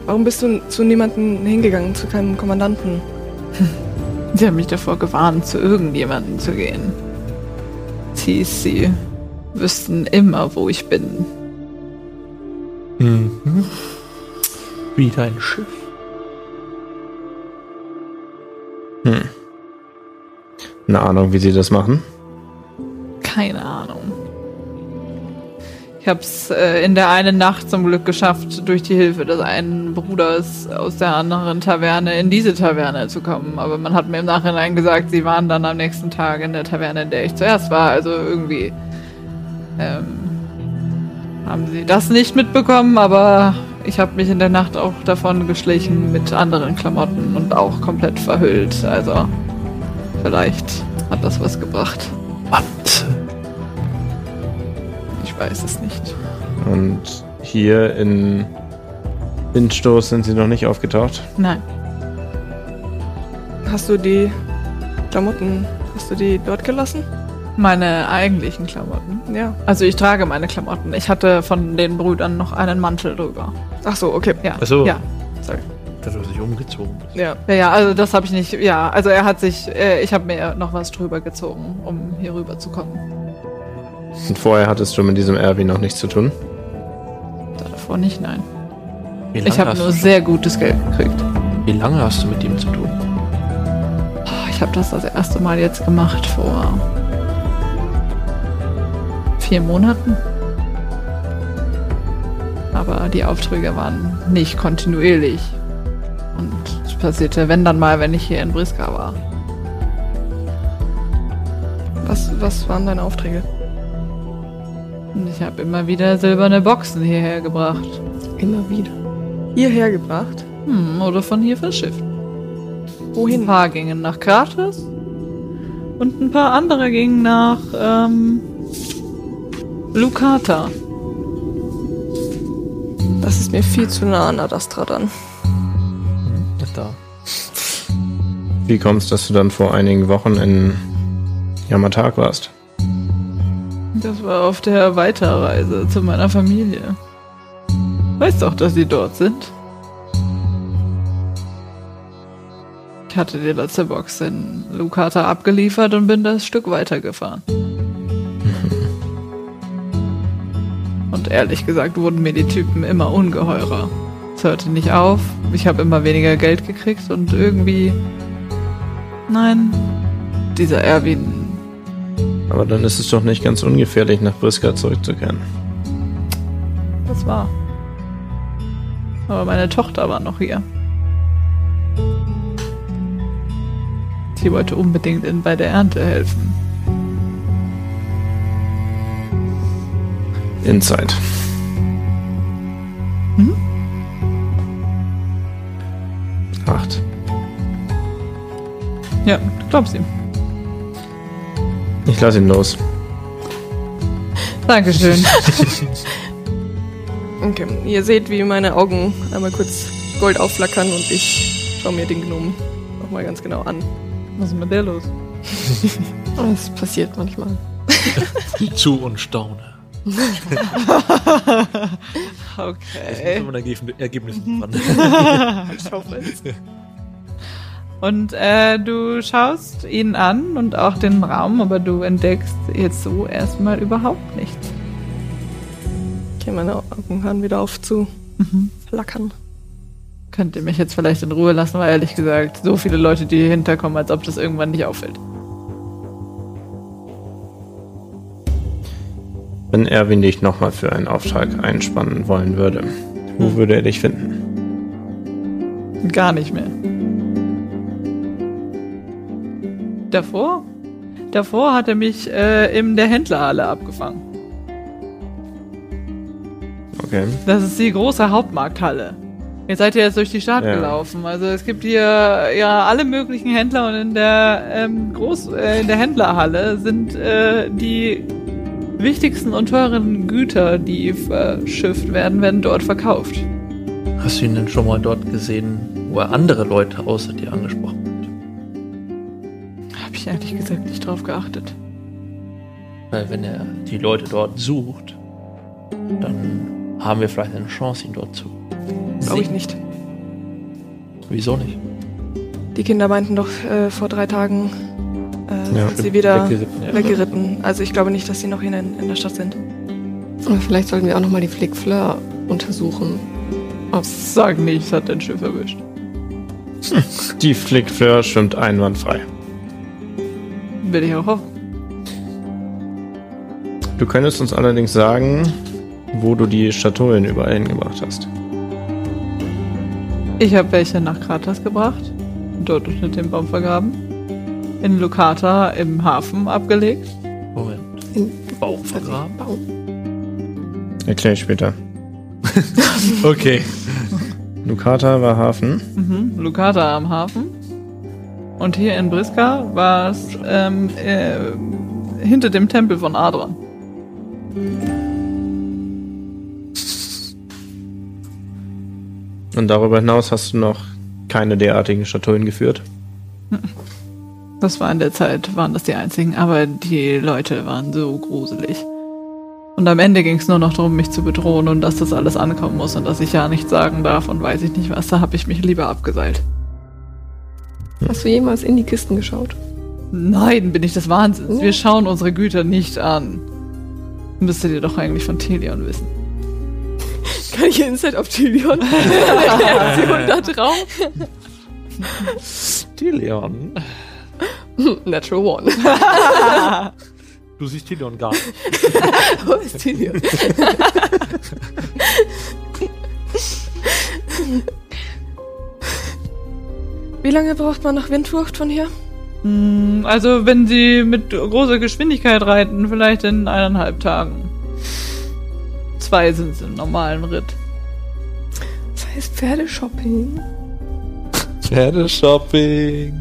Warum bist du zu niemandem hingegangen, zu keinem Kommandanten? sie haben mich davor gewarnt, zu irgendjemandem zu gehen. Hieß, sie wüssten immer, wo ich bin. Mhm. Wie dein Schiff. Eine Ahnung, wie sie das machen? Keine Ahnung. Ich habe es äh, in der einen Nacht zum Glück geschafft, durch die Hilfe des einen Bruders aus der anderen Taverne in diese Taverne zu kommen. Aber man hat mir im Nachhinein gesagt, sie waren dann am nächsten Tag in der Taverne, in der ich zuerst war. Also irgendwie ähm, haben sie das nicht mitbekommen, aber ich habe mich in der Nacht auch davon geschlichen mit anderen Klamotten und auch komplett verhüllt. Also vielleicht hat das was gebracht. Und Ich weiß es nicht. Und hier in Windstoß sind sie noch nicht aufgetaucht. Nein. Hast du die Klamotten, hast du die dort gelassen? Meine eigentlichen Klamotten. Ja. Also ich trage meine Klamotten. Ich hatte von den Brüdern noch einen Mantel drüber. Ach so, okay. Ja. Ach so. Ja. Sorry. dass du sich umgezogen bist. Ja. Ja, ja, also das habe ich nicht. Ja, also er hat sich. Äh, ich habe mir noch was drüber gezogen, um hier rüber zu kommen. Und vorher hattest du mit diesem Erwin noch nichts zu tun. Davor nicht, nein. Ich habe nur sehr gutes Geld gekriegt. Wie lange hast du mit ihm zu tun? Oh, Ich habe das das erste Mal jetzt gemacht vor vier Monaten. Aber die Aufträge waren nicht kontinuierlich. Und es passierte, wenn dann mal, wenn ich hier in Briska war. Was, was waren deine Aufträge? Ich habe immer wieder silberne Boxen hierher gebracht. Immer wieder. Hierher gebracht? Hm, oder von hier verschifft. Ein Wohin? paar gingen nach Kratos und ein paar andere gingen nach ähm, Lucata. Das ist mir viel zu nah an Adastra dann. Das da. Wie kommst dass du dann vor einigen Wochen in Yamatak warst? Das war auf der Weiterreise zu meiner Familie. Weißt doch, dass sie dort sind. Ich hatte die letzte Box in Lucata abgeliefert und bin das Stück weitergefahren. Und ehrlich gesagt wurden mir die Typen immer ungeheurer. Es hörte nicht auf, ich habe immer weniger Geld gekriegt und irgendwie... Nein, dieser Erwin Aber dann ist es doch nicht ganz ungefährlich, nach Briska zurückzukehren. Das war. Aber meine Tochter war noch hier. Sie wollte unbedingt in, bei der Ernte helfen. Inside. Hm? Acht. Ja, du glaubst ihm. Ich lass ihn los. Dankeschön. Okay, ihr seht, wie meine Augen einmal kurz Gold aufflackern und ich schaue mir den Gnomen nochmal ganz genau an. Was ist mit der los? Das passiert manchmal. Zu und staune. Okay. Mit Ergebnis, Ergebnissen dran. Und äh, du schaust ihn an und auch den Raum, aber du entdeckst jetzt so erstmal überhaupt nichts. Okay, meine Augen hören wieder auf zu flackern. Könnt ihr mich jetzt vielleicht in Ruhe lassen, weil ehrlich gesagt, so viele Leute, die hier hinterkommen, als ob das irgendwann nicht auffällt. Wenn Erwin dich nochmal für einen Auftrag einspannen wollen würde, wo würde er dich finden? Gar nicht mehr. Davor? Davor hat er mich äh, in der Händlerhalle abgefangen. Okay. Das ist die große Hauptmarkthalle. Jetzt seid ihr jetzt durch die Stadt Ja. gelaufen. Also es gibt hier ja alle möglichen Händler und in der ähm, Groß äh, in der Händlerhalle sind äh, die wichtigsten und teuren Güter, die verschifft werden, werden dort verkauft. Hast du ihn denn schon mal dort gesehen, wo er andere Leute außer dir angesprochen ich ehrlich gesagt nicht drauf geachtet. Weil wenn er die Leute dort sucht, dann haben wir vielleicht eine Chance, ihn dort zu. Glaube ich nicht. Wieso nicht? Die Kinder meinten doch äh, vor drei Tagen, äh, Ja, sind sie wieder Weggeritten, weggeritten. Also ich glaube nicht, dass sie noch hier in, in der Stadt sind. Aber vielleicht sollten wir auch nochmal die Flick Fleur untersuchen. Sag nicht, es hat dein Schiff erwischt. Die Flickfleur schwimmt einwandfrei. Will ich auch hoffen. Du könntest uns allerdings sagen, wo du die Schatullen überall hingebracht hast. Ich habe welche nach Kratas gebracht, dort unter dem Baum vergraben. In Lucata im Hafen abgelegt. Moment. In Baum vergraben? Baum. Erkläre ich später. Okay. Lucata war Hafen. Mhm, Lucata am Hafen. Und hier in Briska war es ähm, äh, hinter dem Tempel von Adron. Und darüber hinaus hast du noch keine derartigen Schatullen geführt. Das war in der Zeit, waren das die einzigen, aber die Leute waren so gruselig. Und am Ende ging es nur noch darum, mich zu bedrohen und dass das alles ankommen muss und dass ich ja nichts sagen darf und weiß ich nicht was. Da habe ich mich lieber abgeseilt. Hast du jemals in die Kisten geschaut? Nein, bin ich des Wahnsinns. Ja. Wir schauen unsere Güter nicht an. Müsstet ihr doch eigentlich von Telion wissen. Kann ich Insight auf Tylion? Reaktion da drauf? Tilion. Natural One. Du siehst Tilion gar nicht. Wo ist Tylion? Wie lange braucht man nach Windfurcht von hier? Hm, Also, wenn sie mit großer Geschwindigkeit reiten, vielleicht in eineinhalb Tagen. Zwei sind es im normalen Ritt. Das heißt Pferdeshopping. Pferdeshopping.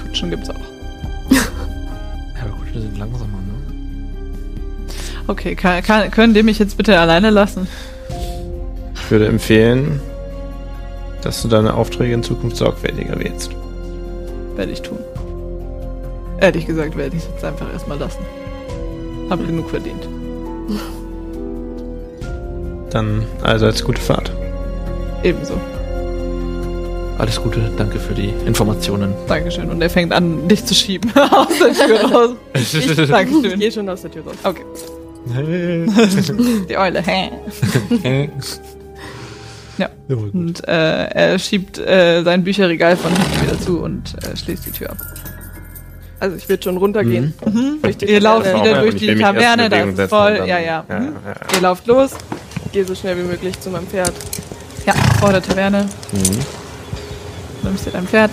Kutschen gibt's auch. Ja, aber wir sind langsamer, ne? Okay, kann, kann, können die mich jetzt bitte alleine lassen? Ich würde empfehlen, dass du deine Aufträge in Zukunft sorgfältiger wählst. Werde ich tun. Ehrlich gesagt werde ich es jetzt einfach erstmal lassen. Hab genug verdient. Dann also als gute Fahrt. Ebenso. Alles Gute, danke für die Informationen. Dankeschön. Und er fängt an, dich zu schieben aus der Tür raus. Ich Dankeschön. gehe schon aus der Tür raus. Okay. Die Eule. Hä? Ja. Und äh, er schiebt äh, sein Bücherregal von hinten wieder zu und äh, schließt die Tür ab. Also ich würde schon runtergehen. Durch die Ihr lauft wieder durch die Taverne, da ist voll. Ja, ja. ja, Mhm. ja. Ihr lauft los. Gehe so schnell wie möglich zu meinem Pferd. Ja, vor der Taverne. Mhm. Nimmst dir dein Pferd.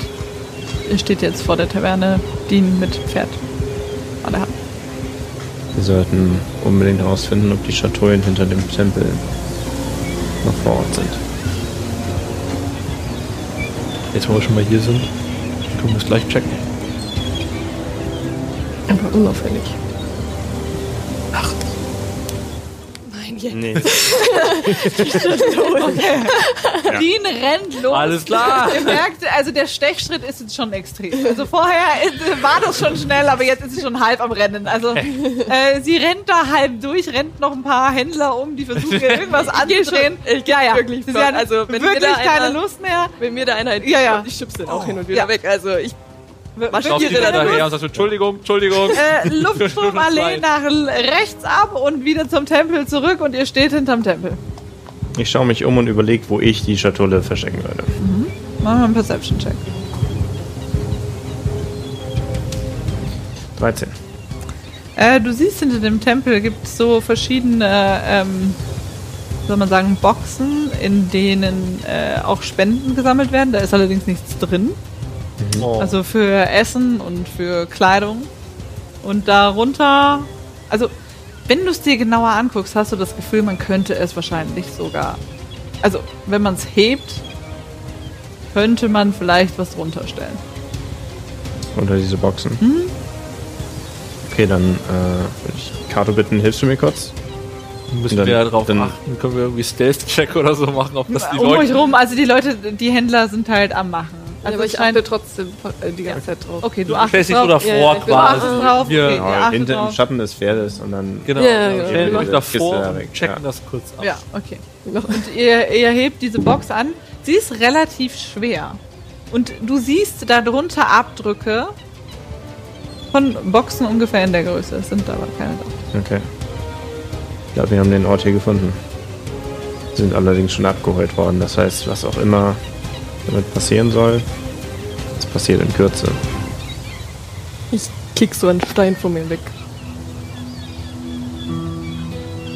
Ihr steht jetzt vor der Taverne. Dean mit Pferd der Hand. Wir sollten unbedingt herausfinden, ob die Schatullen hinter dem Tempel noch vor Ort sind. Jetzt, wo wir schon mal hier sind, tun wir es gleich checken. Aber unauffällig. Jetzt. Nee. Dean rennt los. Alles klar. Ihr merkt, also der Stechschritt ist jetzt schon extrem. Also vorher war das schon schnell, aber jetzt ist sie schon halb am Rennen. Also äh, sie rennt da halb durch, rennt noch ein paar Händler um, die versuchen ihr irgendwas anzudrehen. Ich gehe Ja, ja. wirklich Sie haben Also wenn mir wirklich da keine einer, Lust mehr. wenn mir da einer Ja, ja. ich schubse den auch Oh, hin und wieder ja. weg. Also ich Lauf Lauf die hinterher und sagst, Entschuldigung, Entschuldigung. Äh, Luftstromallee nach rechts ab und wieder zum Tempel zurück und ihr steht hinterm Tempel. Ich schaue mich um und überlege, wo ich die Schatulle verstecken würde. Machen wir einen Perception-Check. 13. Äh, du siehst hinter dem Tempel gibt es so verschiedene, ähm, soll man sagen, Boxen, in denen äh, auch Spenden gesammelt werden. Da ist allerdings nichts drin. Oh. Also für Essen und für Kleidung. Und darunter, also wenn du es dir genauer anguckst, hast du das Gefühl, man könnte es wahrscheinlich sogar, also wenn man es hebt, könnte man vielleicht was drunter stellen. Unter diese Boxen. Okay, dann äh, würde ich Kato bitten, hilfst du mir kurz? Müssen Dann- wir ja drauf dann- achten. Können wir irgendwie Stealth-Check oder so machen, ob das die um euch Leute... rum, also die Leute, die Händler sind halt am Machen. Also Also aber ich achte trotzdem äh, die ganze Zeit drauf. okay, du Du achtest dich drauf. so davor Ja, ja, quasi. achtest drauf, Wir, okay. Achtet hinter im. Schatten des Pferdes und dann. Genau, Ja, ja, ja. stellen euch davor da und checken ja. das kurz ab. Ja, okay. Und ihr, ihr hebt diese Box an. Sie ist relativ schwer. Und du siehst darunter Abdrücke von Boxen ungefähr in der Größe. Es sind aber keine da. Okay. Ich glaube, wir haben den Ort hier gefunden. Sind allerdings schon abgeholt worden. Das heißt, was auch immer damit passieren soll, das passiert in Kürze. Ich kick so einen Stein von mir weg.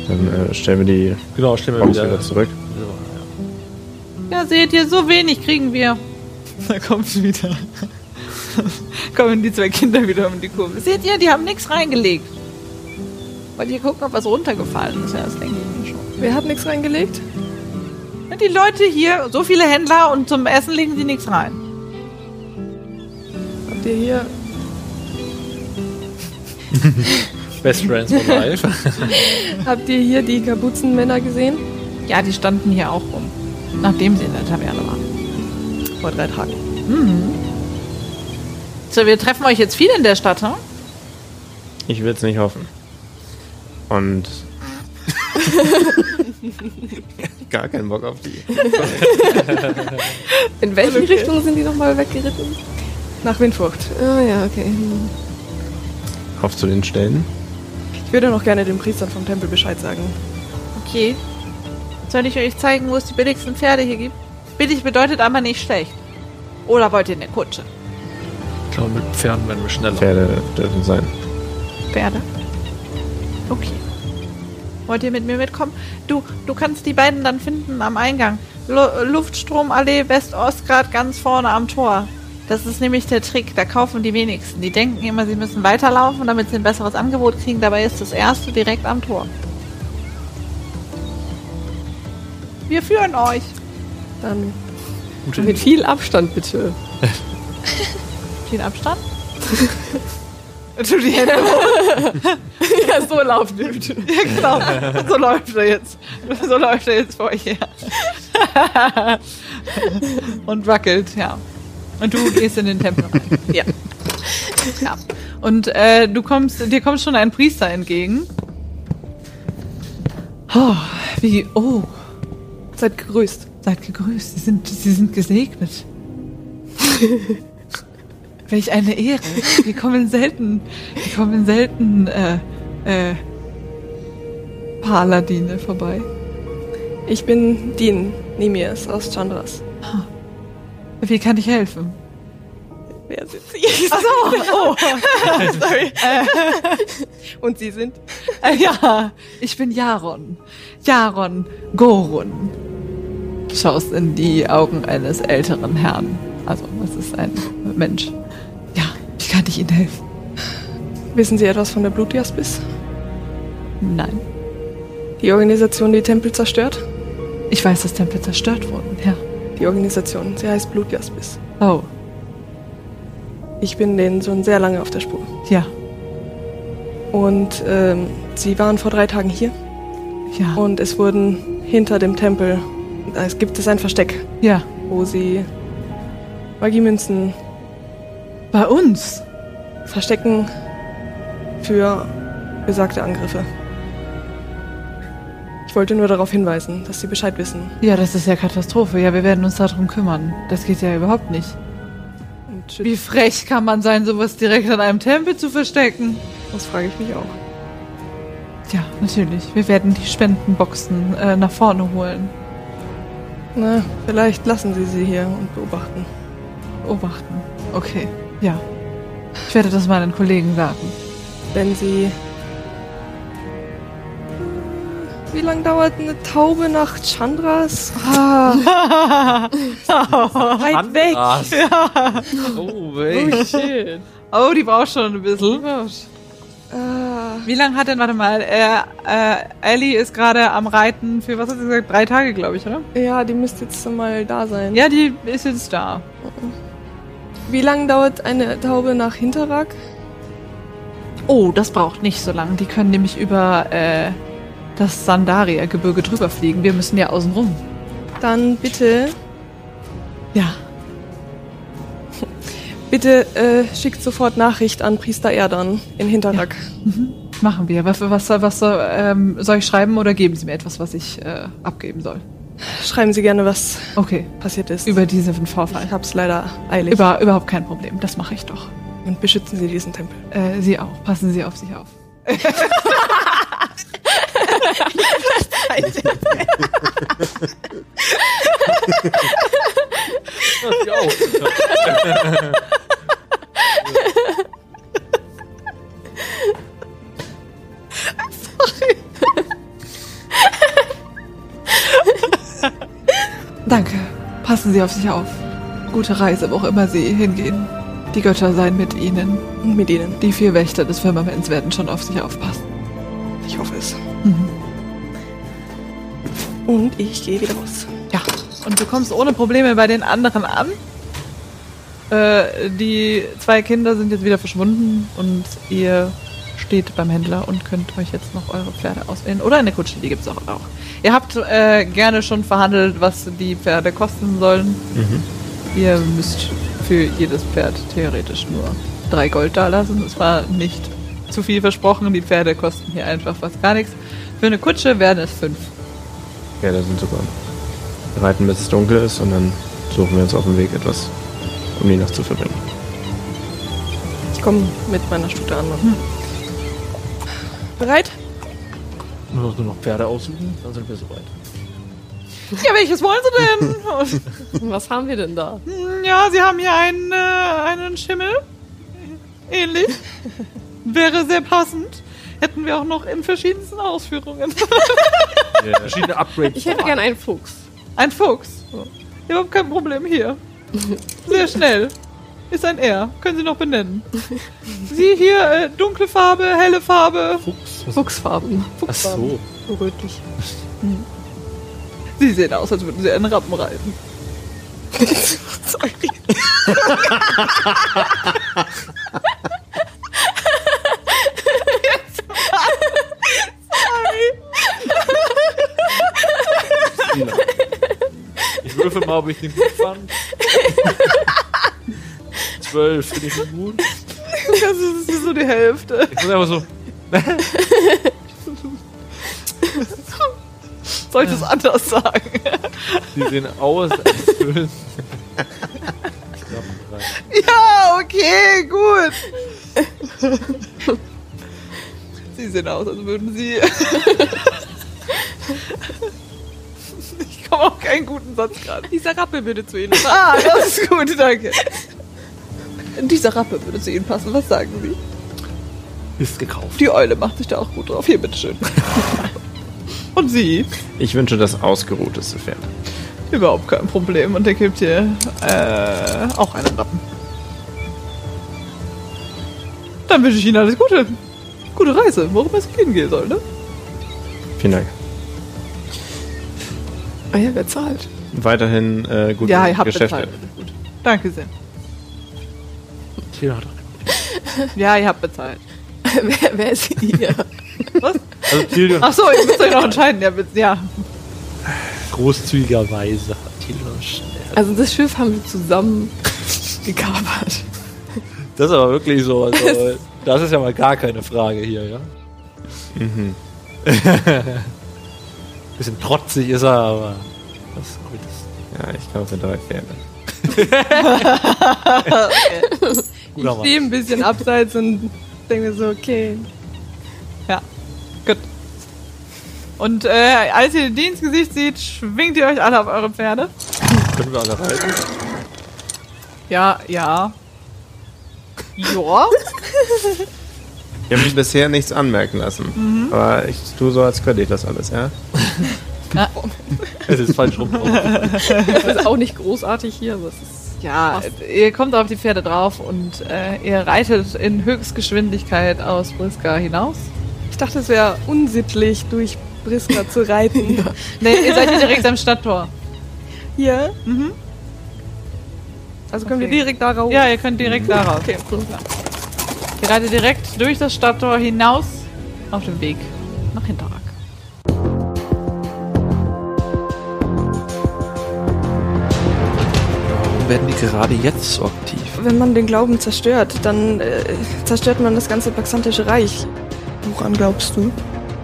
Dann äh, stellen wir die Genau, stellen wir Box wieder, wieder zurück. So, ja. Seht ihr, so wenig kriegen wir. Da kommt sie wieder. Kommen die zwei Kinder wieder um die Kurve. Seht ihr, die haben nichts reingelegt. Wollt ihr gucken, ob was runtergefallen ist? Ja, das denke ich mir schon. Wer hat nichts reingelegt? Die Leute hier, so viele Händler und zum Essen legen sie nichts rein. Habt ihr hier. Best Friends for Life. Habt ihr hier die Kapuzenmänner gesehen? Ja, die standen hier auch rum. Nachdem sie in der Taverne waren. Vor drei Tagen. So, wir treffen euch jetzt viel in der Stadt, hm? Ich will es nicht hoffen. Und. Gar keinen Bock auf die. In welche Richtung sind die nochmal weggeritten? Nach Windfurcht. Ah ja, okay. Hm. Auf zu den Stellen. Ich würde noch gerne den Priestern vom Tempel Bescheid sagen. Okay. Soll ich euch zeigen, wo es die billigsten Pferde hier gibt? Billig bedeutet aber nicht schlecht. Oder wollt ihr eine Kutsche? Ich glaube, mit Pferden werden wir schneller. Pferde dürfen sein. Pferde? Okay. Wollt ihr mit mir mitkommen? Du, du kannst die beiden dann finden am Eingang. Lu Luftstromallee West-Ost, ganz vorne am Tor. Das ist nämlich der Trick. Da kaufen die wenigsten. Die denken immer, sie müssen weiterlaufen, damit sie ein besseres Angebot kriegen. Dabei ist das erste direkt am Tor. Wir führen euch. Dann Mit viel Abstand bitte. Viel Abstand? Tu die Hände ja, so laufen wir. Genau, so läuft er jetzt. So läuft er jetzt vor euch her. Und wackelt, ja. Und du gehst in den Tempel rein. Ja. ja. Und äh, du kommst, dir kommt schon ein Priester entgegen. Oh, wie, oh, Seid gegrüßt. seid gegrüßt. Sie sind, sie sind gesegnet. Welch eine Ehre. Wir kommen selten, wir kommen selten, äh, äh, Paladine vorbei. Ich bin Dean Nimias aus Chandras. Wie kann ich helfen? Wer sind Sie? Achso, oh, Sorry. Und Sie sind? äh, ja, ich bin Jaron. Jaron Gorun. Du schaust in die Augen eines älteren Herrn. Also, es ist ein Mensch. Wie kann ich Ihnen helfen? Wissen Sie etwas von der Blutjaspis? Nein. Die Organisation, die Tempel zerstört? Ich weiß, dass Tempel zerstört wurden, ja. Die Organisation, sie heißt Blutjaspis. Oh, Ich bin denen schon sehr lange auf der Spur. ja, Und ähm, sie waren vor drei Tagen hier ja, und es wurden hinter dem Tempel, es gibt es ein Versteck, ja. wo sie Magiemünzen Bei uns? verstecken für besagte Angriffe. Ich wollte nur darauf hinweisen, dass Sie Bescheid wissen. Ja, das ist ja Katastrophe. Ja, wir werden uns darum kümmern. Das geht ja überhaupt nicht. Wie frech kann man sein, sowas direkt an einem Tempel zu verstecken? das frage ich mich auch. Ja, natürlich. Wir werden die Spendenboxen äh, nach vorne holen. Na, vielleicht lassen Sie sie hier und beobachten. Beobachten. Okay, ja. Ich werde das meinen Kollegen sagen. Wenn Sie... Wie lange dauert eine Taube nach Chandras? Ah, weit weg. Krass. Oh, shit. Oh, die braucht schon ein bisschen. Ah, Wie lange hat denn, warte mal, äh, äh, Ellie ist gerade am Reiten für, was hat sie gesagt, drei Tage, glaube ich, oder? ja, die müsste jetzt mal da sein. Ja, die ist jetzt da. Wie lange dauert eine Taube nach Hinterrag? Oh, das braucht nicht so lange. Die können nämlich über äh, das Sandaria-Gebirge drüber fliegen. Wir müssen ja außen rum. Dann bitte, Ja. bitte äh, schickt sofort Nachricht an Priester Erdan in Hinterrack. Machen wir. Was, was, was soll, ähm, soll ich schreiben oder geben Sie mir etwas, was ich äh, abgeben soll? Schreiben Sie gerne, was Okay. passiert ist. Über diesen Vorfall. ich hab's leider eilig. Über, überhaupt kein Problem. Das mache ich doch. Und beschützen Sie diesen Tempel. Äh, Sie auch. Passen Sie auf sich auf. Ja, auch. Passen Sie auf sich auf. Gute Reise, wo auch immer Sie hingehen. Die Götter seien mit Ihnen. Und mit Ihnen. Die vier Wächter des Firmaments werden schon auf sich aufpassen. Ich hoffe es. Mhm. Und ich gehe wieder raus. Ja. Und du kommst ohne Probleme bei den anderen an. Äh, die zwei Kinder sind jetzt wieder verschwunden und ihr steht beim Händler und könnt euch jetzt noch eure Pferde auswählen. Oder eine Kutsche, die gibt's auch. auch. Ihr habt äh, gerne schon verhandelt, was die Pferde kosten sollen. Ihr müsst für jedes Pferd theoretisch nur drei Gold da lassen. Es war nicht zu viel versprochen. Die Pferde kosten hier einfach fast gar nichts. Für eine Kutsche werden es fünf. Ja, das sind super. Wir reiten bis es dunkel ist und dann suchen wir uns auf dem Weg etwas, um die Nacht zu verbringen. Ich komme mit meiner Stute an. Bereit? Nur noch Pferde aussuchen, dann sind wir soweit. Ja, welches wollen Sie denn? Was haben wir denn da? Ja, Sie haben hier einen, äh, einen Schimmel. Ähnlich. Wäre sehr passend. Hätten wir auch noch in verschiedensten Ausführungen. Verschiedene Upgrades. Ich hätte gern einen Fuchs. Ein Fuchs. Überhaupt kein Problem hier. Sehr schnell. Ist ein R. Können Sie noch benennen. Sie hier, äh, dunkle Farbe, helle Farbe. Fuchs. Was? Fuchsfarben. Ach so. Rötlich. Sie sehen aus, als würden Sie einen Rappen reiten. Sorry. Ich würfel mal, ob ich den gut fand. Zwölf, finde ich ihn gut. Das ist so die Hälfte. Ich muss einfach so. Soll ich das anders sagen? Sie sehen aus, als würden. Ja, okay, gut. Sie sehen aus, als würden Sie. Ich komme auf keinen guten Satz gerade. Dieser Rappel würde zu Ihnen. Ah, das ist gut, danke. Dieser Rappe würde zu Ihnen passen. Was sagen Sie? Ist gekauft. Die Eule macht sich da auch gut drauf. Hier, bitteschön. Und Sie? Ich wünsche das ausgeruhteste Pferd. Überhaupt kein Problem. Und der gibt hier äh, auch einen Rappen. Dann wünsche ich Ihnen alles Gute. Gute Reise, worum es gehen gehen soll, ne? Vielen Dank. Ah ja, wer zahlt? Weiterhin äh, gute Ja, ihr habt Geschäfte. bezahlt. Gut. Danke sehr. Hier hat Ja, ihr habt bezahlt. wer, wer ist ihr? Also Tilion Ach so, ihr müsst euch noch entscheiden. Ja, bitte- ja. großzügigerweise hat Tilion schnell. Also das Schiff haben wir zusammen gekapert. Das ist aber wirklich so. Also, das ist ja mal gar keine Frage hier, ja? Mhm. Bisschen trotzig ist er, aber. Das ist gut. Ja, ich kaufe drei Pferde. Ich stehe ein bisschen abseits und denke mir so, okay. Ja, gut. Und äh, als ihr den ins Gesicht seht, schwingt ihr euch alle auf eure Pferde. können wir alle reiten. Ja, ja. Ja. Ich habe bisher nichts anmerken lassen. Mhm. Aber ich tue so, als könnte ich das alles, ja? Es ist falsch rum. Das ist auch nicht großartig hier, aber es ist Ja, ihr kommt auf die Pferde drauf und äh, ihr reitet in Höchstgeschwindigkeit aus Briska hinaus. Ich dachte, es wäre unsittlich, durch Briska zu reiten. Ne, ihr seid hier direkt am Stadttor. Hier? Mhm. Also können Okay. wir direkt da raus. Ja, ihr könnt direkt darauf. Okay. Gerade direkt durch das Stadttor hinaus auf dem Weg nach Hinterrack. Werden die gerade jetzt so aktiv? Wenn man den Glauben zerstört, dann äh, zerstört man das ganze Baxantische Reich. Woran glaubst du?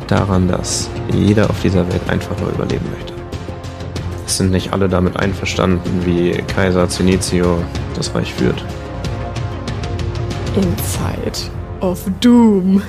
Daran, dass jeder auf dieser Welt einfach nur überleben möchte. Es sind nicht alle damit einverstanden, wie Kaiser Zenezio das Reich führt. In Zeit of Doom.